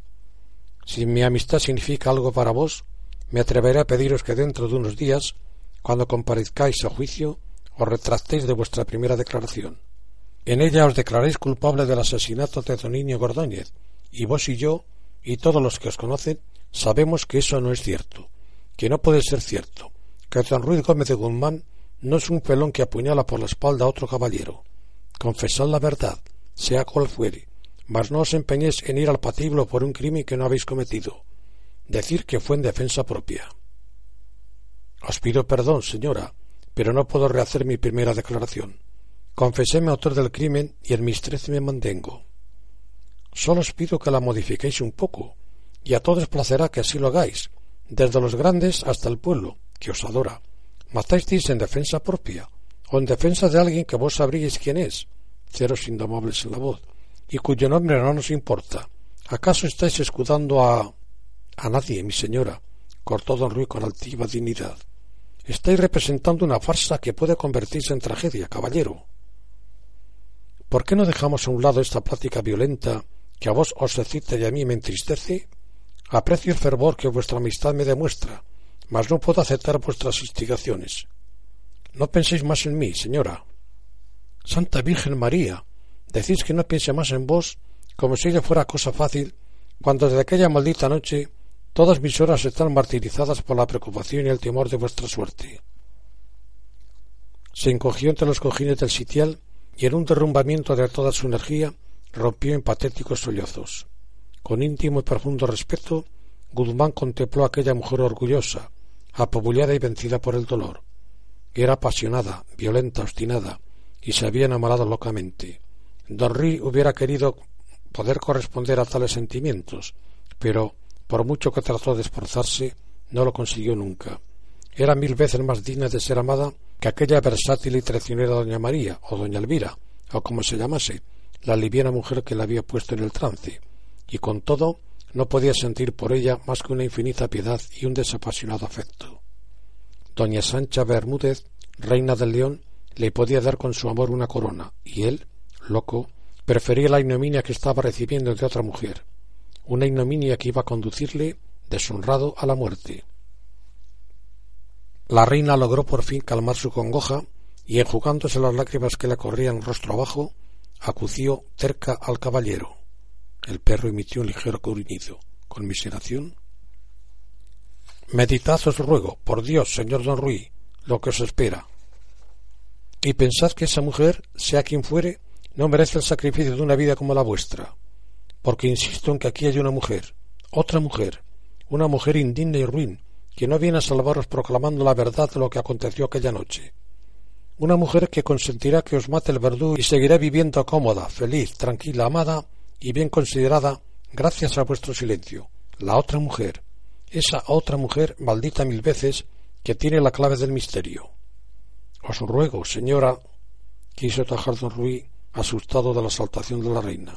Si mi amistad significa algo para vos, me atreveré a pediros que dentro de unos días, cuando comparezcáis a juicio, os retractéis de vuestra primera declaración. En ella os declaréis culpable del asesinato de don Niño Gordóñez, y vos y yo y todos los que os conocen sabemos que eso no es cierto, que no puede ser cierto, que don Ruiz Gómez de Guzmán no es un pelón que apuñala por la espalda a otro caballero. Confesad la verdad, sea cual fuere, mas no os empeñéis en ir al patíbulo por un crimen que no habéis cometido. Decir que fue en defensa propia. Os pido perdón, señora, pero no puedo rehacer mi primera declaración. Confeséme autor del crimen y en mis trece me mantengo. Solo os pido que la modifiquéis un poco, y a todos placerá que así lo hagáis, desde los grandes hasta el pueblo, que os adora. Matáis en defensa propia, o en defensa de alguien que vos sabríais quién es, ceros indomables en la voz, y cuyo nombre no nos importa. ¿Acaso estáis escudando a... a nadie, mi señora? cortó don Ruy con altiva dignidad. Estáis representando una farsa que puede convertirse en tragedia, caballero. ¿Por qué no dejamos a un lado esta plática violenta que a vos os excita y a mí me entristece? Aprecio el fervor que vuestra amistad me demuestra, mas no puedo aceptar vuestras instigaciones. No penséis más en mí, señora. Santa Virgen María, decís que no piense más en vos como si ella fuera cosa fácil, cuando desde aquella maldita noche todas mis horas están martirizadas por la preocupación y el temor de vuestra suerte. Se encogió entre los cojines del sitial y en un derrumbamiento de toda su energía rompió en patéticos sollozos. Con íntimo y profundo respeto, Guzmán contempló a aquella mujer orgullosa, apabullada y vencida por el dolor. Era apasionada, violenta, obstinada, y se había enamorado locamente. Don Rí hubiera querido poder corresponder a tales sentimientos, pero, por mucho que trató de esforzarse, no lo consiguió nunca. Era mil veces más digna de ser amada que aquella versátil y traicionera doña María, o doña Elvira, o como se llamase, la liviana mujer que la había puesto en el trance, y con todo no podía sentir por ella más que una infinita piedad y un desapasionado afecto. Doña Sancha Bermúdez, reina del León, le podía dar con su amor una corona, y él, loco, prefería la ignominia que estaba recibiendo de otra mujer, una ignominia que iba a conducirle, deshonrado, a la muerte. La reina logró por fin calmar su congoja y enjugándose las lágrimas que le corrían rostro abajo, acució cerca al caballero. El perro emitió un ligero gruñido. Conmiseración. Meditad os ruego, por Dios, señor don Ruy, lo que os espera. Y pensad que esa mujer, sea quien fuere, no merece el sacrificio de una vida como la vuestra. Porque insisto en que aquí hay una mujer, otra mujer, una mujer indigna y ruin, que no viene a salvaros proclamando la verdad de lo que aconteció aquella noche. Una mujer que consentirá que os mate el verdugo y seguirá viviendo cómoda, feliz, tranquila, amada y bien considerada gracias a vuestro silencio. La otra mujer, esa otra mujer maldita mil veces que tiene la clave del misterio. Os ruego, señora, quiso tajar don Ruy, asustado de la exaltación de la reina.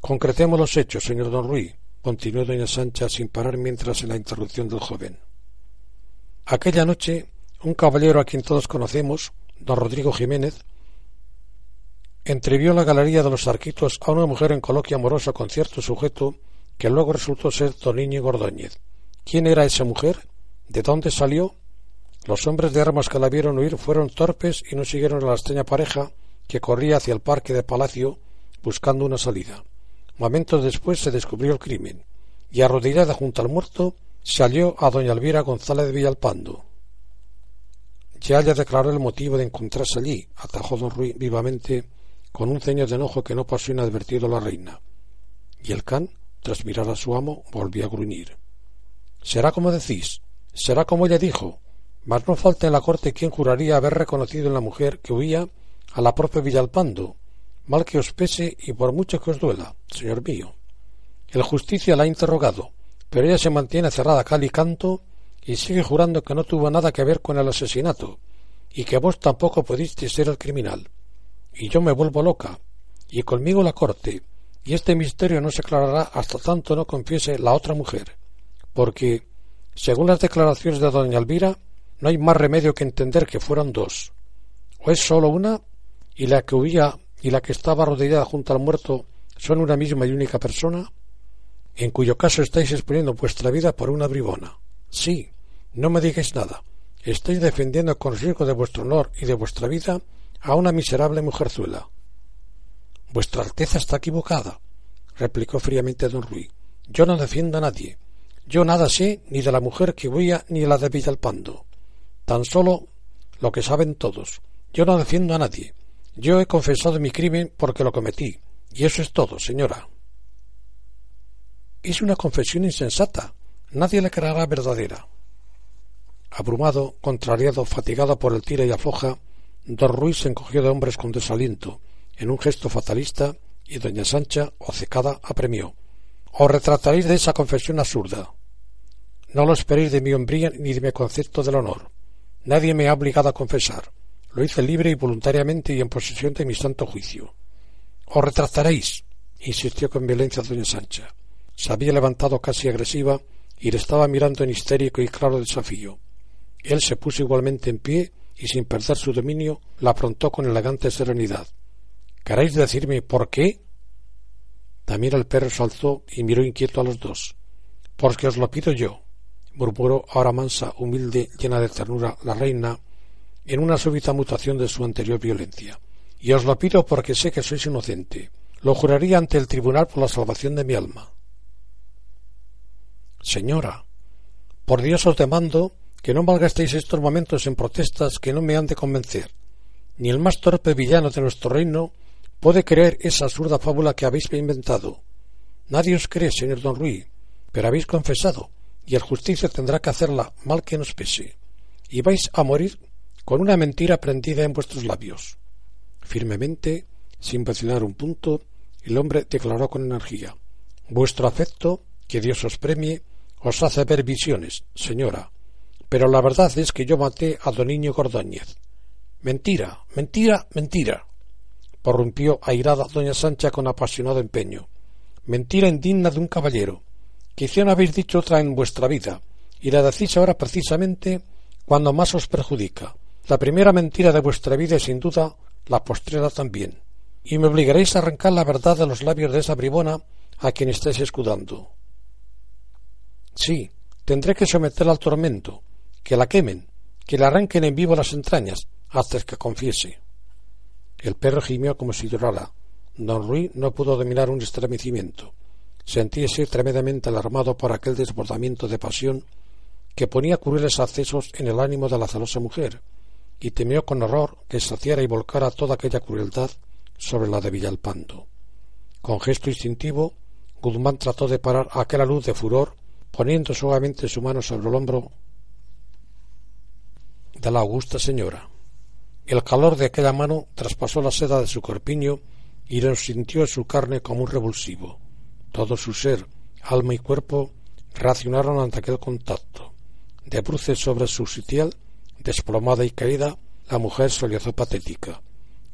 Concretemos los hechos, señor don Ruy, continuó doña Sancha sin parar mientras en la interrupción del joven. Aquella noche, un caballero a quien todos conocemos, don Rodrigo Jiménez, entrevió en la galería de los arquitos a una mujer en coloquio amoroso con cierto sujeto que luego resultó ser Toniño Gordóñez. ¿Quién era esa mujer? ¿De dónde salió? Los hombres de armas que la vieron huir fueron torpes y no siguieron a la extraña pareja que corría hacia el parque de Palacio buscando una salida. Momentos después se descubrió el crimen y arrodillada junto al muerto salió a doña Elvira González de Villalpando. Ya ella declaró el motivo de encontrarse allí, atajó don Ruy vivamente con un ceño de enojo que no pasó inadvertido a la reina. Y el can, tras mirar a su amo, volvió a gruñir. Será como decís, será como ella dijo, mas no falta en la corte quien juraría haber reconocido en la mujer que huía a la propia Villalpando, mal que os pese y por mucho que os duela, señor mío. El justicia la ha interrogado, pero ella se mantiene cerrada cal y canto y sigue jurando que no tuvo nada que ver con el asesinato y que vos tampoco pudisteis ser el criminal y yo me vuelvo loca, y conmigo la corte, y este misterio no se aclarará hasta tanto no confiese la otra mujer, porque, según las declaraciones de doña Elvira, no hay más remedio que entender que fueron dos. O es sólo una, y la que huía y la que estaba arrodillada junto al muerto son una misma y única persona, en cuyo caso estáis exponiendo vuestra vida por una bribona. Sí, no me digáis nada. Estáis defendiendo con riesgo de vuestro honor y de vuestra vida a una miserable mujerzuela. Vuestra Alteza está equivocada, replicó fríamente don Ruy. Yo no defiendo a nadie. Yo nada sé ni de la mujer que huía ni de la de Villalpando. Tan solo lo que saben todos. Yo no defiendo a nadie. Yo he confesado mi crimen porque lo cometí. Y eso es todo, señora. Es una confesión insensata. Nadie le creerá verdadera. Abrumado, contrariado, fatigado por el tira y afloja, Don Ruiz se encogió de hombres con desaliento, en un gesto fatalista, y doña Sancha, ocecada, apremió. Os retrataréis de esa confesión absurda. No lo esperéis de mi hombría ni de mi concepto del honor. Nadie me ha obligado a confesar. Lo hice libre y voluntariamente y en posesión de mi santo juicio. Os retrataréis, insistió con violencia doña Sancha. Se había levantado casi agresiva y le estaba mirando en histérico y claro desafío. Él se puso igualmente en pie y sin perder su dominio la afrontó con elegante serenidad. ¿Queréis decirme por qué? También el perro se alzó y miró inquieto a los dos. Porque os lo pido yo, murmuró ahora mansa, humilde, llena de ternura la reina, en una súbita mutación de su anterior violencia. Y os lo pido porque sé que sois inocente. Lo juraría ante el tribunal por la salvación de mi alma. Señora, por Dios os demando que no malgastéis estos momentos en protestas que no me han de convencer. Ni el más torpe villano de nuestro reino puede creer esa absurda fábula que habéis inventado. Nadie os cree, señor don Ruy, pero habéis confesado, y el justicia tendrá que hacerla mal que nos pese. Y vais a morir con una mentira prendida en vuestros labios. Firmemente, sin vacilar un punto, el hombre declaró con energía Vuestro afecto, que Dios os premie, os hace ver visiones, señora, pero la verdad es que yo maté a don Niño Gordóñez. Mentira, mentira, mentira. Porrumpió airada doña Sancha con apasionado empeño. Mentira indigna de un caballero. Quizá no habéis dicho otra en vuestra vida, y la decís ahora precisamente cuando más os perjudica. La primera mentira de vuestra vida y sin duda la postrera también. Y me obligaréis a arrancar la verdad de los labios de esa bribona a quien estáis escudando. Sí, tendré que someterla al tormento, que la quemen, que le arranquen en vivo las entrañas, hasta que confiese. El perro gimió como si llorara. Don Ruy no pudo dominar un estremecimiento. Sentíase tremendamente alarmado por aquel desbordamiento de pasión que ponía crueles accesos en el ánimo de la celosa mujer, y temió con horror que saciara y volcara toda aquella crueldad sobre la de Villalpando. Con gesto instintivo, Guzmán trató de parar aquella luz de furor, poniendo suavemente su mano sobre el hombro de la augusta señora. El calor de aquella mano traspasó la seda de su corpiño y lo sintió en su carne como un revulsivo. Todo su ser, alma y cuerpo reaccionaron ante aquel contacto. De bruces sobre su sitial, desplomada y caída, la mujer sollozó patética.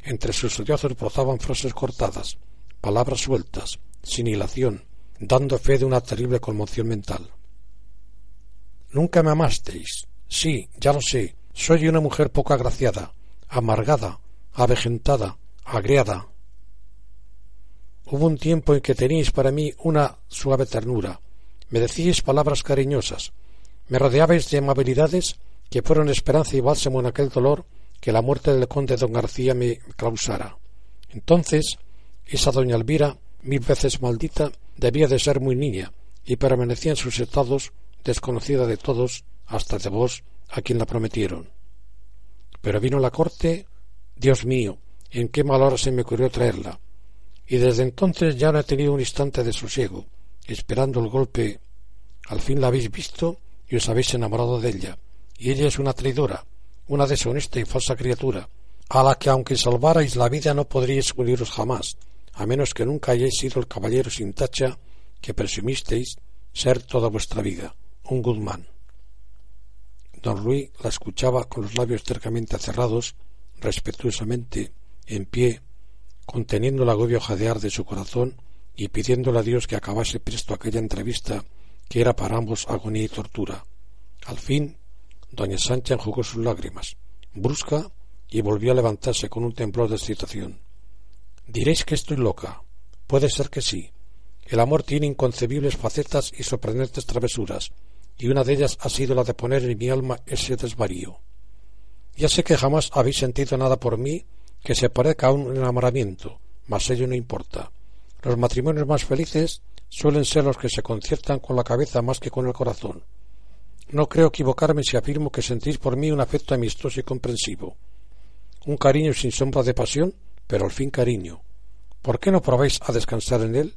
Entre sus sollozos brotaban frases cortadas, palabras sueltas, sin hilación, dando fe de una terrible conmoción mental. Nunca me amasteis. Sí, ya lo sé. Soy una mujer poco agraciada, amargada, avejentada, agriada. Hubo un tiempo en que teníais para mí una suave ternura, me decíais palabras cariñosas, me rodeabais de amabilidades que fueron esperanza y bálsamo en aquel dolor que la muerte del conde don García me causara. Entonces, esa doña Elvira, mil veces maldita, debía de ser muy niña, y permanecía en sus estados desconocida de todos, hasta de vos, a quien la prometieron. Pero vino la corte, Dios mío, en qué mal hora se me ocurrió traerla, y desde entonces ya no he tenido un instante de sosiego, esperando el golpe. Al fin la habéis visto y os habéis enamorado de ella, y ella es una traidora, una deshonesta y falsa criatura, a la que aunque salvarais la vida no podríais uniros jamás, a menos que nunca hayáis sido el caballero sin tacha que presumisteis ser toda vuestra vida, un Guzmán. Don Ruy la escuchaba con los labios cercamente cerrados, respetuosamente, en pie, conteniendo el agobio jadear de su corazón y pidiéndole a Dios que acabase presto aquella entrevista que era para ambos agonía y tortura. Al fin, doña Sancha enjugó sus lágrimas, brusca, y volvió a levantarse con un temblor de excitación. Diréis que estoy loca. Puede ser que sí. El amor tiene inconcebibles facetas y sorprendentes travesuras, y una de ellas ha sido la de poner en mi alma ese desvarío. Ya sé que jamás habéis sentido nada por mí que se parezca a un enamoramiento, mas ello no importa. Los matrimonios más felices suelen ser los que se conciertan con la cabeza más que con el corazón. No creo equivocarme si afirmo que sentís por mí un afecto amistoso y comprensivo, un cariño sin sombra de pasión, pero al fin cariño. ¿Por qué no probáis a descansar en él?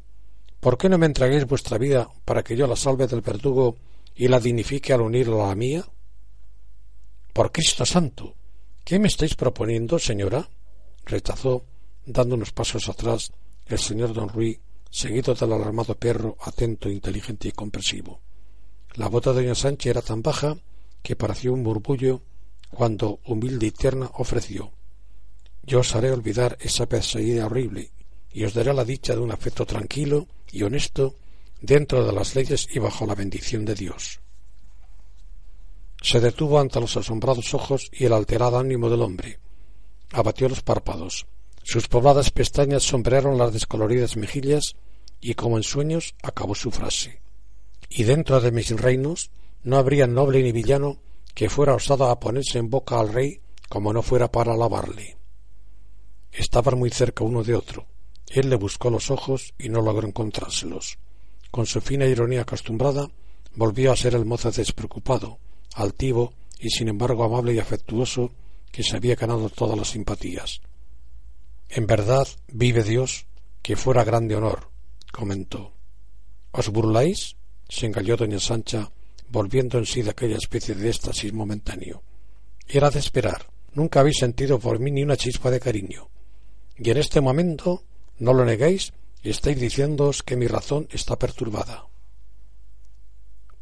¿Por qué no me entreguéis vuestra vida para que yo la salve del verdugo y la dignifique al unirla a la mía? Por Cristo santo. ¿Qué me estáis proponiendo, señora? Rechazó, dando unos pasos atrás, el señor don Ruy, seguido del alarmado perro, atento, inteligente y comprensivo. La bota de doña Sánchez era tan baja que pareció un murmullo cuando, humilde y tierna, ofreció Yo os haré olvidar esa perseguida horrible y os daré la dicha de un afecto tranquilo y honesto dentro de las leyes y bajo la bendición de Dios. Se detuvo ante los asombrados ojos y el alterado ánimo del hombre. Abatió los párpados. Sus pobladas pestañas sombrearon las descoloridas mejillas y como en sueños acabó su frase. Y dentro de mis reinos no habría noble ni villano que fuera osado a ponerse en boca al rey como no fuera para alabarle. Estaban muy cerca uno de otro. Él le buscó los ojos y no logró encontrárselos. Con su fina ironía acostumbrada, volvió a ser el mozo despreocupado, altivo y sin embargo amable y afectuoso que se había ganado todas las simpatías. En verdad, vive Dios, que fuera grande honor, comentó. ¿Os burláis? se engalló doña Sancha, volviendo en sí de aquella especie de éxtasis momentáneo. Era de esperar. Nunca habéis sentido por mí ni una chispa de cariño. Y en este momento, no lo neguéis, estáis diciéndoos que mi razón está perturbada.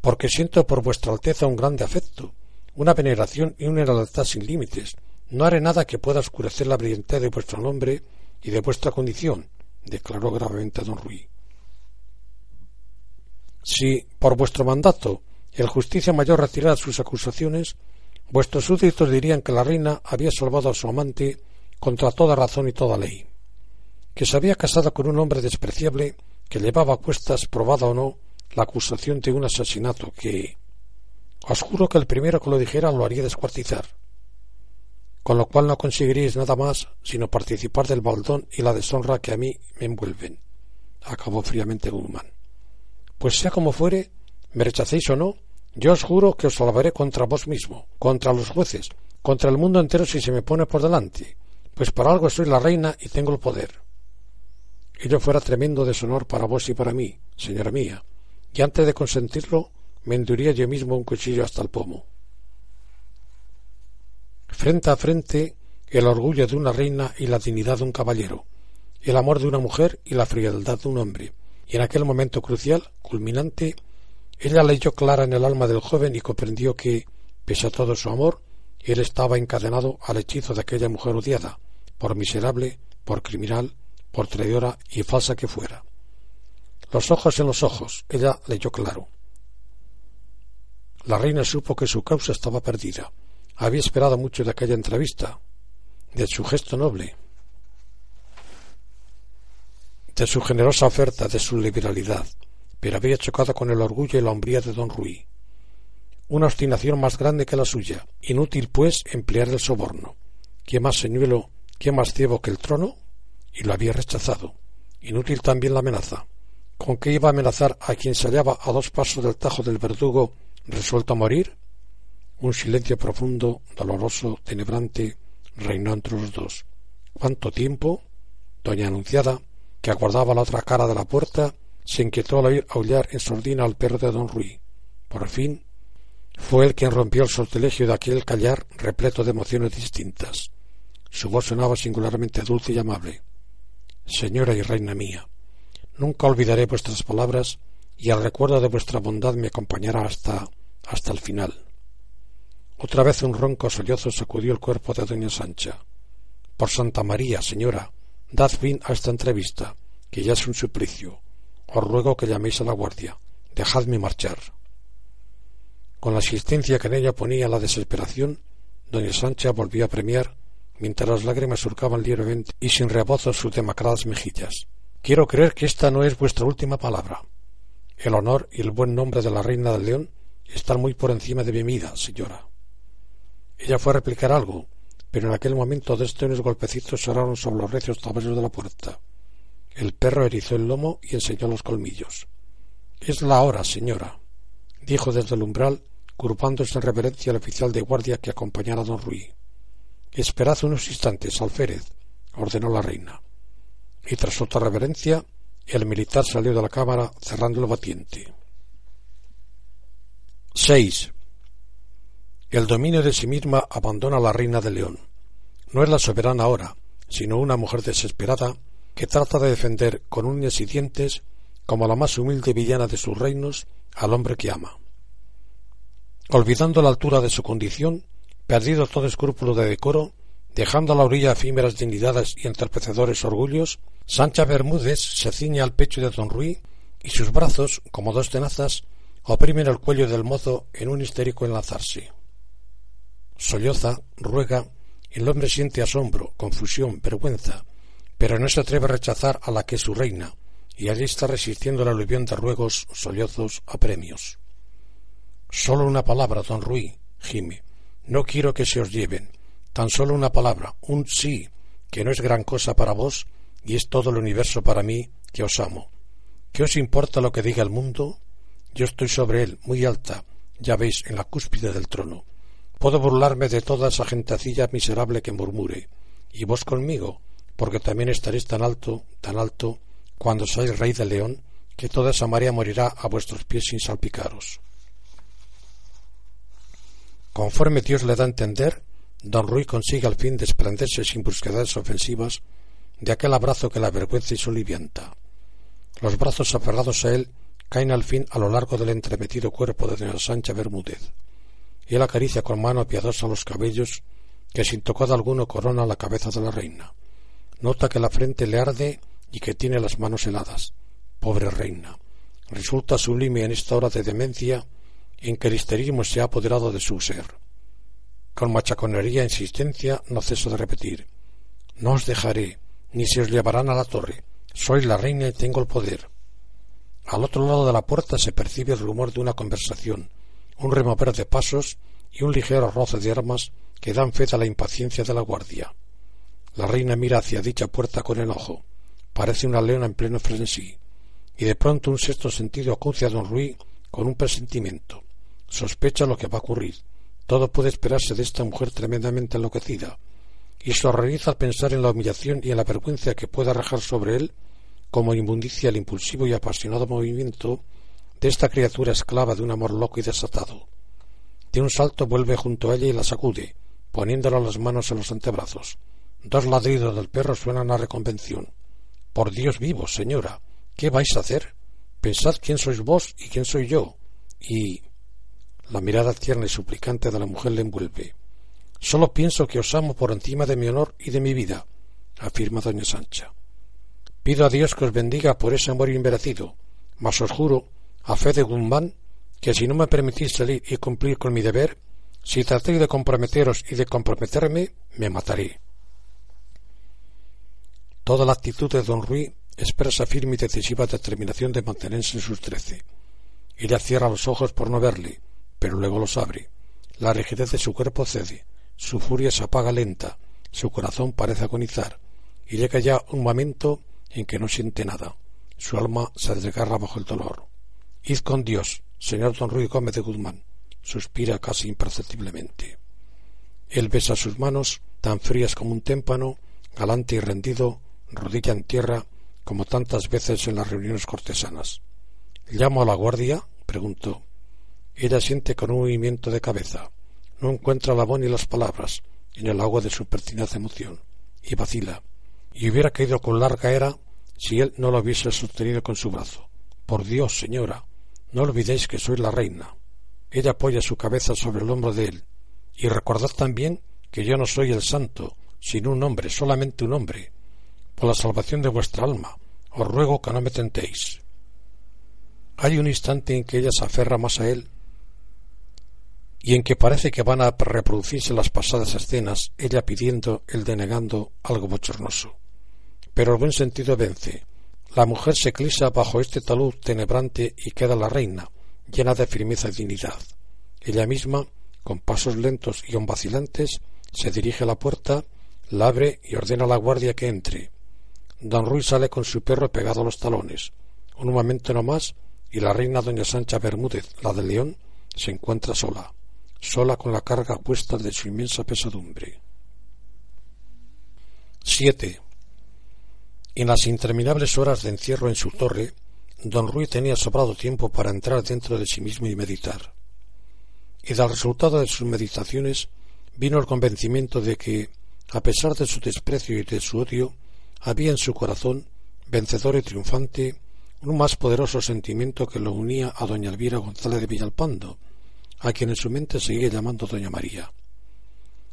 Porque siento por vuestra Alteza un grande afecto, una veneración y una lealtad sin límites. No haré nada que pueda oscurecer la brillantez de vuestro nombre y de vuestra condición, declaró gravemente don Ruy. Si, por vuestro mandato, el justicia mayor retirara sus acusaciones, vuestros súbditos dirían que la reina había salvado a su amante contra toda razón y toda ley que se había casado con un hombre despreciable que llevaba a cuestas, probada o no, la acusación de un asesinato que os juro que el primero que lo dijera lo haría descuartizar. con lo cual no conseguiréis nada más sino participar del baldón y la deshonra que a mí me envuelven. acabó fríamente Guzmán. Pues sea como fuere, me rechacéis o no, yo os juro que os salvaré contra vos mismo, contra los jueces, contra el mundo entero si se me pone por delante, pues por algo soy la reina y tengo el poder. Ello fuera tremendo deshonor para vos y para mí, señora mía, y antes de consentirlo me hendiría yo mismo un cuchillo hasta el pomo. Frente a frente, el orgullo de una reina y la dignidad de un caballero, el amor de una mujer y la frialdad de un hombre, y en aquel momento crucial, culminante, ella leyó clara en el alma del joven y comprendió que, pese a todo su amor, él estaba encadenado al hechizo de aquella mujer odiada, por miserable, por criminal, por traidora y falsa que fuera. Los ojos en los ojos, ella leyó claro. La reina supo que su causa estaba perdida. Había esperado mucho de aquella entrevista, de su gesto noble, de su generosa oferta, de su liberalidad, pero había chocado con el orgullo y la hombría de don Ruy. Una obstinación más grande que la suya. Inútil, pues, emplear el soborno. ¿Qué más señuelo, qué más ciego que el trono? Y lo había rechazado. Inútil también la amenaza. ¿Con qué iba a amenazar a quien se hallaba a dos pasos del tajo del verdugo resuelto a morir? Un silencio profundo, doloroso, tenebrante, reinó entre los dos. ¿Cuánto tiempo? Doña Anunciada, que aguardaba la otra cara de la puerta, se inquietó al oír aullar en sordina al perro de don Ruy. Por fin, fue él quien rompió el sortilegio de aquel callar repleto de emociones distintas. Su voz sonaba singularmente dulce y amable. Señora y reina mía, Nunca olvidaré vuestras palabras y el recuerdo de vuestra bondad me acompañará hasta hasta el final. Otra vez un ronco sollozo sacudió el cuerpo de doña Sancha. Por Santa María, señora, dad fin a esta entrevista, que ya es un suplicio. Os ruego que llaméis a la guardia. Dejadme marchar. Con la asistencia que en ella ponía la desesperación, doña Sancha volvió a premiar, mientras las lágrimas surcaban libremente y sin rebozo sus demacradas mejillas. Quiero creer que esta no es vuestra última palabra. El honor y el buen nombre de la reina del león están muy por encima de mi vida, señora. Ella fue a replicar algo, pero en aquel momento dos unos golpecitos sonaron sobre los recios tableros de la puerta. El perro erizó el lomo y enseñó los colmillos. Es la hora, señora, dijo desde el umbral, curvándose en reverencia al oficial de guardia que acompañara a don Ruy. Esperad unos instantes, alférez, ordenó la reina y tras otra reverencia el militar salió de la cámara cerrando el batiente. 6. El dominio de sí misma abandona a la reina de León. No es la soberana ahora, sino una mujer desesperada que trata de defender con uñas y dientes, como la más humilde villana de sus reinos, al hombre que ama. Olvidando la altura de su condición, perdido todo escrúpulo de decoro, dejando a la orilla efímeras dignidades y entorpecedores orgullos, Sancha Bermúdez se ciñe al pecho de don Ruy y sus brazos, como dos tenazas, oprimen el cuello del mozo en un histérico enlazarse. Solloza, ruega, el hombre siente asombro, confusión, vergüenza, pero no se atreve a rechazar a la que es su reina, y allí está resistiendo la aluvión de ruegos, sollozos, apremios. Solo una palabra, don Ruy, gime. No quiero que se os lleven. Tan solo una palabra, un sí, que no es gran cosa para vos, y es todo el universo para mí que os amo. ¿Qué os importa lo que diga el mundo? Yo estoy sobre él, muy alta, ya veis, en la cúspide del trono. Puedo burlarme de toda esa gentecilla miserable que murmure, y vos conmigo, porque también estaréis tan alto, tan alto, cuando seáis rey de león, que toda esa marea morirá a vuestros pies sin salpicaros. Conforme Dios le da a entender, don Ruy consigue al fin desprenderse sin brusquedades ofensivas de aquel abrazo que la vergüenza y solivianta. Los brazos aferrados a él caen al fin a lo largo del entremetido cuerpo de doña Sancha Bermúdez, y él acaricia con mano piadosa los cabellos que sin tocado alguno corona la cabeza de la reina. Nota que la frente le arde y que tiene las manos heladas. Pobre reina. Resulta sublime en esta hora de demencia en que el histerismo se ha apoderado de su ser. Con machaconería e insistencia no ceso de repetir No os dejaré, ni se os llevarán a la torre. Soy la reina y tengo el poder. Al otro lado de la puerta se percibe el rumor de una conversación, un remover de pasos y un ligero roce de armas que dan fe de la impaciencia de la guardia. La reina mira hacia dicha puerta con enojo. Parece una leona en pleno frenesí. Y de pronto un sexto sentido acucia a don Ruy con un presentimiento. Sospecha lo que va a ocurrir. Todo puede esperarse de esta mujer tremendamente enloquecida. Y se horroriza al pensar en la humillación y en la vergüenza que pueda arrojar sobre él como inmundicia el impulsivo y apasionado movimiento de esta criatura esclava de un amor loco y desatado. De un salto vuelve junto a ella y la sacude, poniéndola las manos en los antebrazos. Dos ladridos del perro suenan a reconvención. Por Dios vivo, señora, ¿qué vais a hacer? Pensad quién sois vos y quién soy yo. Y la mirada tierna y suplicante de la mujer le envuelve. Solo pienso que os amo por encima de mi honor y de mi vida, afirma doña Sancha. Pido a Dios que os bendiga por ese amor inmerecido, mas os juro, a fe de Guzmán, que si no me permitís salir y cumplir con mi deber, si tratéis de comprometeros y de comprometerme, me mataré. Toda la actitud de don Ruy expresa firme y decisiva determinación de mantenerse en sus trece. Ella cierra los ojos por no verle, pero luego los abre. La rigidez de su cuerpo cede, su furia se apaga lenta, su corazón parece agonizar, y llega ya un momento en que no siente nada. Su alma se desgarra bajo el dolor. Id con Dios, señor don Ruy Gómez de Guzmán, suspira casi imperceptiblemente. Él besa sus manos, tan frías como un témpano, galante y rendido, rodilla en tierra, como tantas veces en las reuniones cortesanas. ¿Llamo a la guardia? preguntó. Ella siente con un movimiento de cabeza. No encuentra la voz ni las palabras en el agua de su pertinaz emoción, y vacila, y hubiera caído con larga era si él no lo hubiese sostenido con su brazo. Por Dios, señora, no olvidéis que soy la reina. Ella apoya su cabeza sobre el hombro de él. Y recordad también que yo no soy el santo, sino un hombre, solamente un hombre. Por la salvación de vuestra alma, os ruego que no me tentéis. Hay un instante en que ella se aferra más a él y en que parece que van a reproducirse las pasadas escenas, ella pidiendo, él denegando algo bochornoso. Pero el buen sentido vence. La mujer se clisa bajo este talud tenebrante y queda la reina, llena de firmeza y dignidad. Ella misma, con pasos lentos y aun vacilantes, se dirige a la puerta, la abre y ordena a la guardia que entre. Don Ruy sale con su perro pegado a los talones. Un momento no más y la reina doña Sancha Bermúdez, la de León, se encuentra sola, sola con la carga puesta de su inmensa pesadumbre. 7. En las interminables horas de encierro en su torre, don Ruy tenía sobrado tiempo para entrar dentro de sí mismo y meditar. Y del resultado de sus meditaciones vino el convencimiento de que, a pesar de su desprecio y de su odio, había en su corazón, vencedor y triunfante, un más poderoso sentimiento que lo unía a doña Elvira González de Villalpando, a quien en su mente seguía llamando doña María.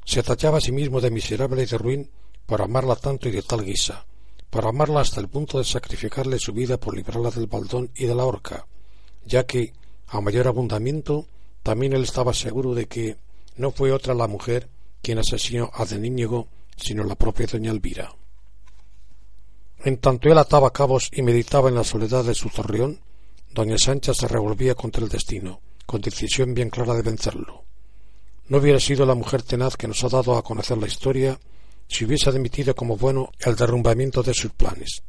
Se tachaba a sí mismo de miserable y de ruin por amarla tanto y de tal guisa, por amarla hasta el punto de sacrificarle su vida por librarla del baldón y de la horca, ya que, a mayor abundamiento, también él estaba seguro de que no fue otra la mujer quien asesinó a Deníñego, sino la propia doña Elvira. En tanto él ataba cabos y meditaba en la soledad de su torreón, doña Sancha se revolvía contra el destino, con decisión bien clara de vencerlo. No hubiera sido la mujer tenaz que nos ha dado a conocer la historia si hubiese admitido como bueno el derrumbamiento de sus planes.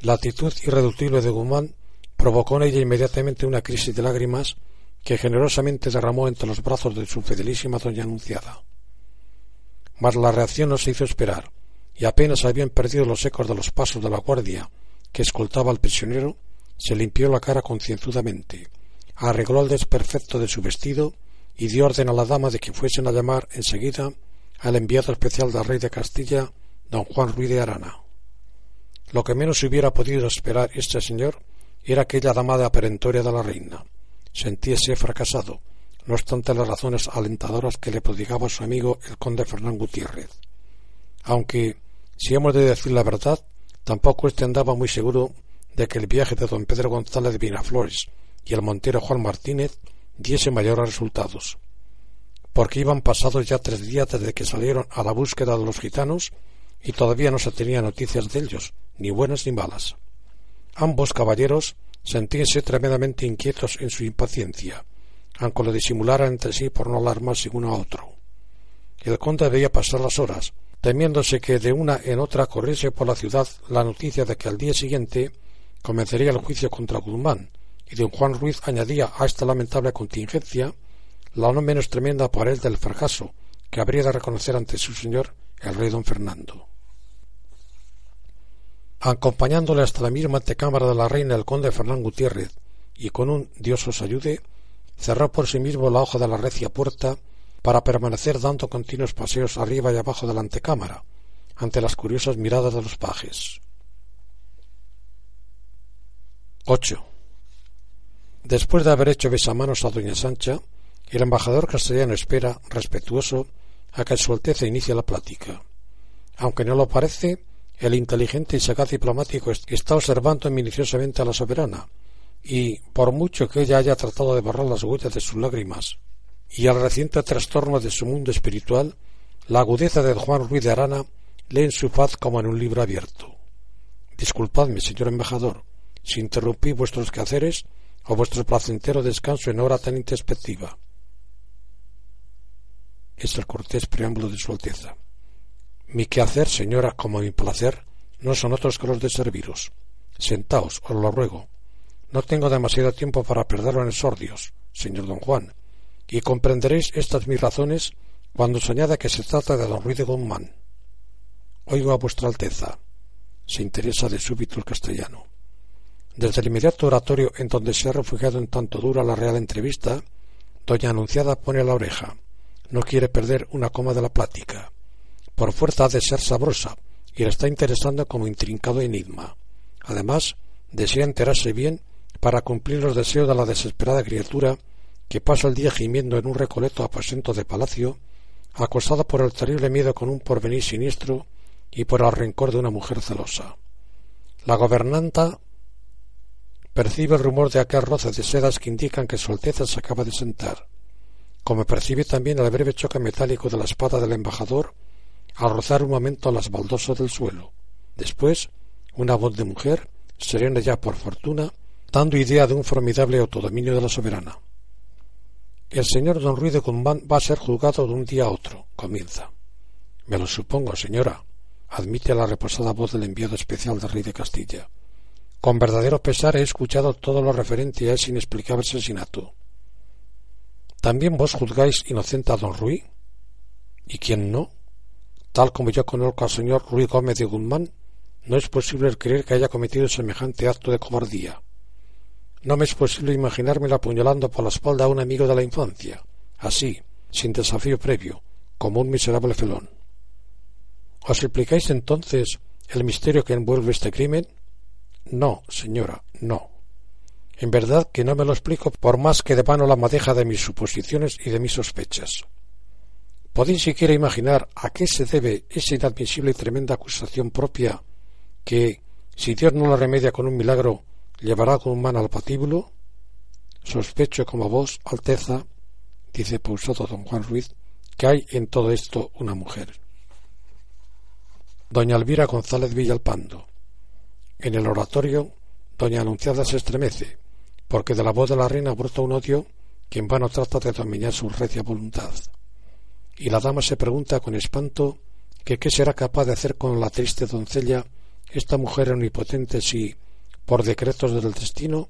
La actitud irreductible de Guzmán provocó en ella inmediatamente una crisis de lágrimas que generosamente derramó entre los brazos de su fidelísima doña Anunciada. Mas la reacción no se hizo esperar y apenas habían perdido los ecos de los pasos de la guardia que escoltaba al prisionero, se limpió la cara concienzudamente, arregló el desperfecto de su vestido y dio orden a la dama de que fuesen a llamar enseguida al enviado especial del rey de Castilla, don Juan Ruiz de Arana. Lo que menos hubiera podido esperar este señor era aquella damada perentoria de la reina. Sentíase fracasado, no obstante las razones alentadoras que le prodigaba su amigo el conde Fernán Gutiérrez. Aunque si hemos de decir la verdad, tampoco éste andaba muy seguro de que el viaje de don Pedro González de Vinaflores y el montero Juan Martínez diese mayores resultados, porque iban pasados ya tres días desde que salieron a la búsqueda de los gitanos y todavía no se tenía noticias de ellos, ni buenas ni malas. Ambos caballeros sentíanse tremendamente inquietos en su impaciencia, aunque lo disimularan entre sí por no alarmarse uno a otro. el conde veía pasar las horas, temiéndose que de una en otra corriese por la ciudad la noticia de que al día siguiente comenzaría el juicio contra Guzmán, y don Juan Ruiz añadía a esta lamentable contingencia la no menos tremenda para él del fracaso que habría de reconocer ante su señor el rey don Fernando. Acompañándole hasta la misma antecámara de la reina el conde Fernán Gutiérrez, y con un Dios os ayude, cerró por sí mismo la hoja de la recia puerta para permanecer dando continuos paseos arriba y abajo de la antecámara, ante las curiosas miradas de los pajes. 8. Después de haber hecho besamanos a doña Sancha, el embajador castellano espera, respetuoso, a que su Alteza inicie la plática. Aunque no lo parece, el inteligente y sagaz diplomático está observando minuciosamente a la soberana, y, por mucho que ella haya tratado de borrar las huellas de sus lágrimas y el reciente trastorno de su mundo espiritual, la agudeza de Juan Ruiz de Arana lee en su faz como en un libro abierto. Disculpadme, señor embajador, si interrumpí vuestros quehaceres o vuestro placentero descanso en hora tan introspectiva es el cortés preámbulo de su Alteza. Mi quehacer, señora, como mi placer, no son otros que los de serviros. Sentaos, os lo ruego. No tengo demasiado tiempo para perderlo en sordios, señor don Juan, y comprenderéis estas mis razones cuando os añada que se trata de don Ruiz de Guzmán. Oigo a vuestra Alteza. Se interesa de súbito el castellano. Desde el inmediato oratorio en donde se ha refugiado en tanto dura la real entrevista, doña Anunciada pone la oreja no quiere perder una coma de la plática. Por fuerza ha de ser sabrosa y le está interesando como intrincado enigma. Además, desea enterarse bien para cumplir los deseos de la desesperada criatura que pasa el día gimiendo en un recoleto aposento de palacio, acosada por el terrible miedo con un porvenir siniestro y por el rencor de una mujer celosa. La gobernanta percibe el rumor de aquel roce de sedas que indican que su Alteza se acaba de sentar como percibe también el breve choque metálico de la espada del embajador al rozar un momento las baldosas del suelo. Después, una voz de mujer, serena ya por fortuna, dando idea de un formidable autodominio de la soberana. El señor don Ruiz de Guzmán va a ser juzgado de un día a otro, comienza. Me lo supongo, señora, admite la reposada voz del enviado especial del rey de Castilla. Con verdadero pesar he escuchado todo lo referente a ese inexplicable asesinato. ¿También vos juzgáis inocente a don Ruy? ¿Y quién no? Tal como yo conozco al señor Ruy Gómez de Guzmán, no es posible creer que haya cometido semejante acto de cobardía. No me es posible imaginármelo apuñalando por la espalda a un amigo de la infancia, así, sin desafío previo, como un miserable felón. ¿Os explicáis entonces el misterio que envuelve este crimen? No, señora, no. En verdad que no me lo explico por más que de vano la madeja de mis suposiciones y de mis sospechas. ¿Podéis siquiera imaginar a qué se debe esa inadmisible y tremenda acusación propia que, si Dios no la remedia con un milagro, llevará con mano al patíbulo? Sospecho como vos, Alteza, dice pausado don Juan Ruiz, que hay en todo esto una mujer. Doña Elvira González Villalpando. En el oratorio, doña Anunciada se estremece, porque de la voz de la reina brota un odio que en vano trata de dominar su recia voluntad. Y la dama se pregunta con espanto que qué será capaz de hacer con la triste doncella esta mujer omnipotente si, por decretos del destino,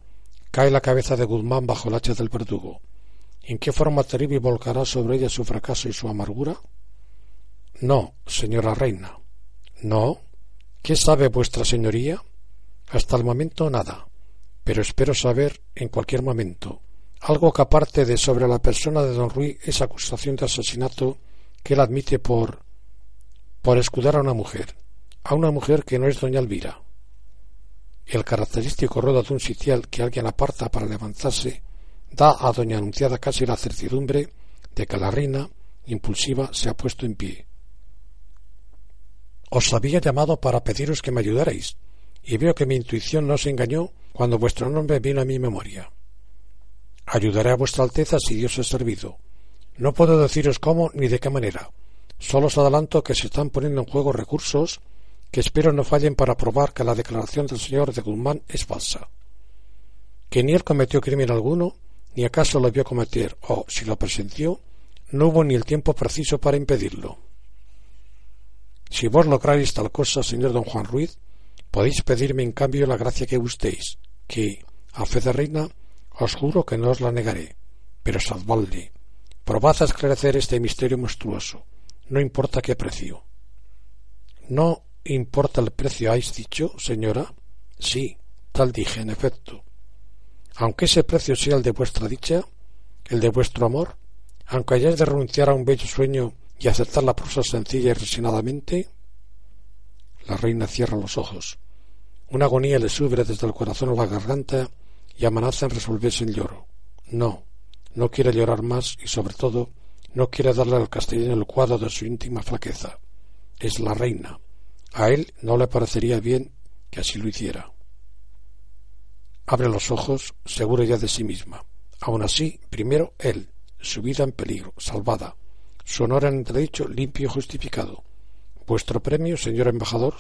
cae la cabeza de Guzmán bajo el hacha del verdugo. ¿En qué forma terrible volcará sobre ella su fracaso y su amargura? No, señora reina. No. ¿Qué sabe vuestra señoría? Hasta el momento nada pero espero saber en cualquier momento algo que aparte de sobre la persona de don Ruy esa acusación de asesinato que él admite por por escudar a una mujer, a una mujer que no es doña Elvira. El característico ruedo de un sitial que alguien aparta para levantarse da a doña Anunciada casi la certidumbre de que la reina, impulsiva, se ha puesto en pie. Os había llamado para pediros que me ayudarais, y veo que mi intuición no se engañó cuando vuestro nombre vino a mi memoria. Ayudaré a vuestra Alteza si Dios es servido. No puedo deciros cómo ni de qué manera. Solo os adelanto que se están poniendo en juego recursos que espero no fallen para probar que la declaración del señor de Guzmán es falsa. Que ni él cometió crimen alguno, ni acaso lo vio cometer, o, si lo presenció, no hubo ni el tiempo preciso para impedirlo. Si vos lográis tal cosa, señor don Juan Ruiz, podéis pedirme en cambio la gracia que gustéis, que, a fe de reina, os juro que no os la negaré, pero salvadle, probad a esclarecer este misterio monstruoso, no importa qué precio. No importa el precio, ¿habéis dicho, señora? Sí, tal dije, en efecto. Aunque ese precio sea el de vuestra dicha, el de vuestro amor, aunque hayáis de renunciar a un bello sueño y aceptar la prosa sencilla y resignadamente, la reina cierra los ojos. Una agonía le sube desde el corazón a la garganta y amenaza en resolverse en lloro. No, no quiere llorar más y sobre todo no quiere darle al castellano el cuadro de su íntima flaqueza. Es la reina. A él no le parecería bien que así lo hiciera. Abre los ojos, seguro ya de sí misma. Aun así, primero él, su vida en peligro, salvada, su honor en entredicho limpio y justificado. Vuestro premio, señor embajador,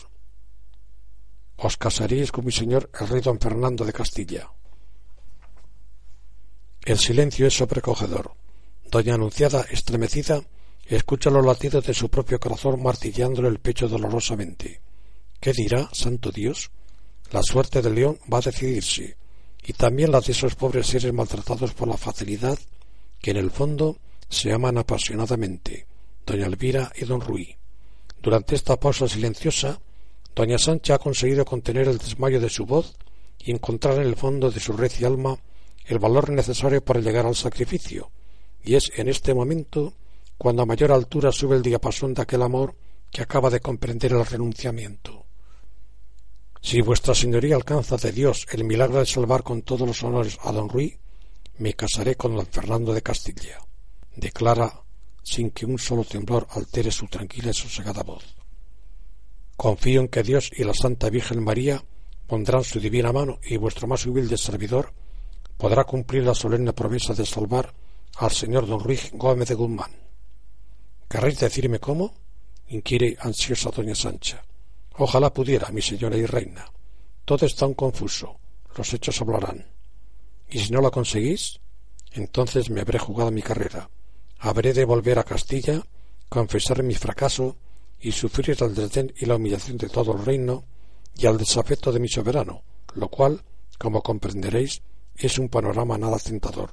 os casaríais con mi señor el rey don Fernando de Castilla. El silencio es sobrecogedor. Doña Anunciada, estremecida, escucha los latidos de su propio corazón martillándole el pecho dolorosamente. ¿Qué dirá, santo Dios? La suerte de León va a decidirse, y también la de esos pobres seres maltratados por la facilidad que en el fondo se aman apasionadamente, doña Elvira y don Ruy. Durante esta pausa silenciosa, doña Sancha ha conseguido contener el desmayo de su voz y encontrar en el fondo de su recia alma el valor necesario para llegar al sacrificio, y es en este momento cuando a mayor altura sube el diapasón de aquel amor que acaba de comprender el renunciamiento. Si vuestra señoría alcanza de Dios el milagro de salvar con todos los honores a don Ruy, me casaré con don Fernando de Castilla, declara sin que un solo temblor altere su tranquila y sosegada voz. Confío en que Dios y la Santa Virgen María pondrán su divina mano y vuestro más humilde servidor podrá cumplir la solemne promesa de salvar al señor don Ruiz Gómez de Guzmán. ¿Querréis decirme cómo? inquiere ansiosa doña Sancha. Ojalá pudiera, mi señora y reina. Todo está un confuso. Los hechos hablarán. Y si no la conseguís, entonces me habré jugado mi carrera. Habré de volver a Castilla, confesar mi fracaso y sufrir el desdén y la humillación de todo el reino y al desafecto de mi soberano, lo cual, como comprenderéis, es un panorama nada tentador.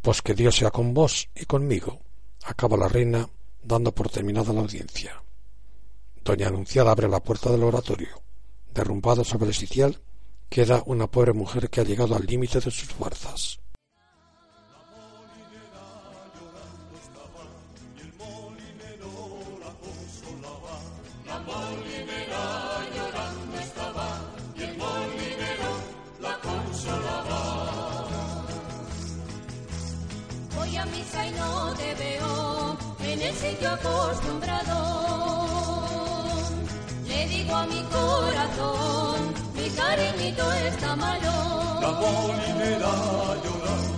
Pues que Dios sea con vos y conmigo, acaba la reina, dando por terminada la audiencia. Doña Anunciada abre la puerta del oratorio. Derrumbada sobre el sitial, queda una pobre mujer que ha llegado al límite de sus fuerzas. está malo. La molinera llora.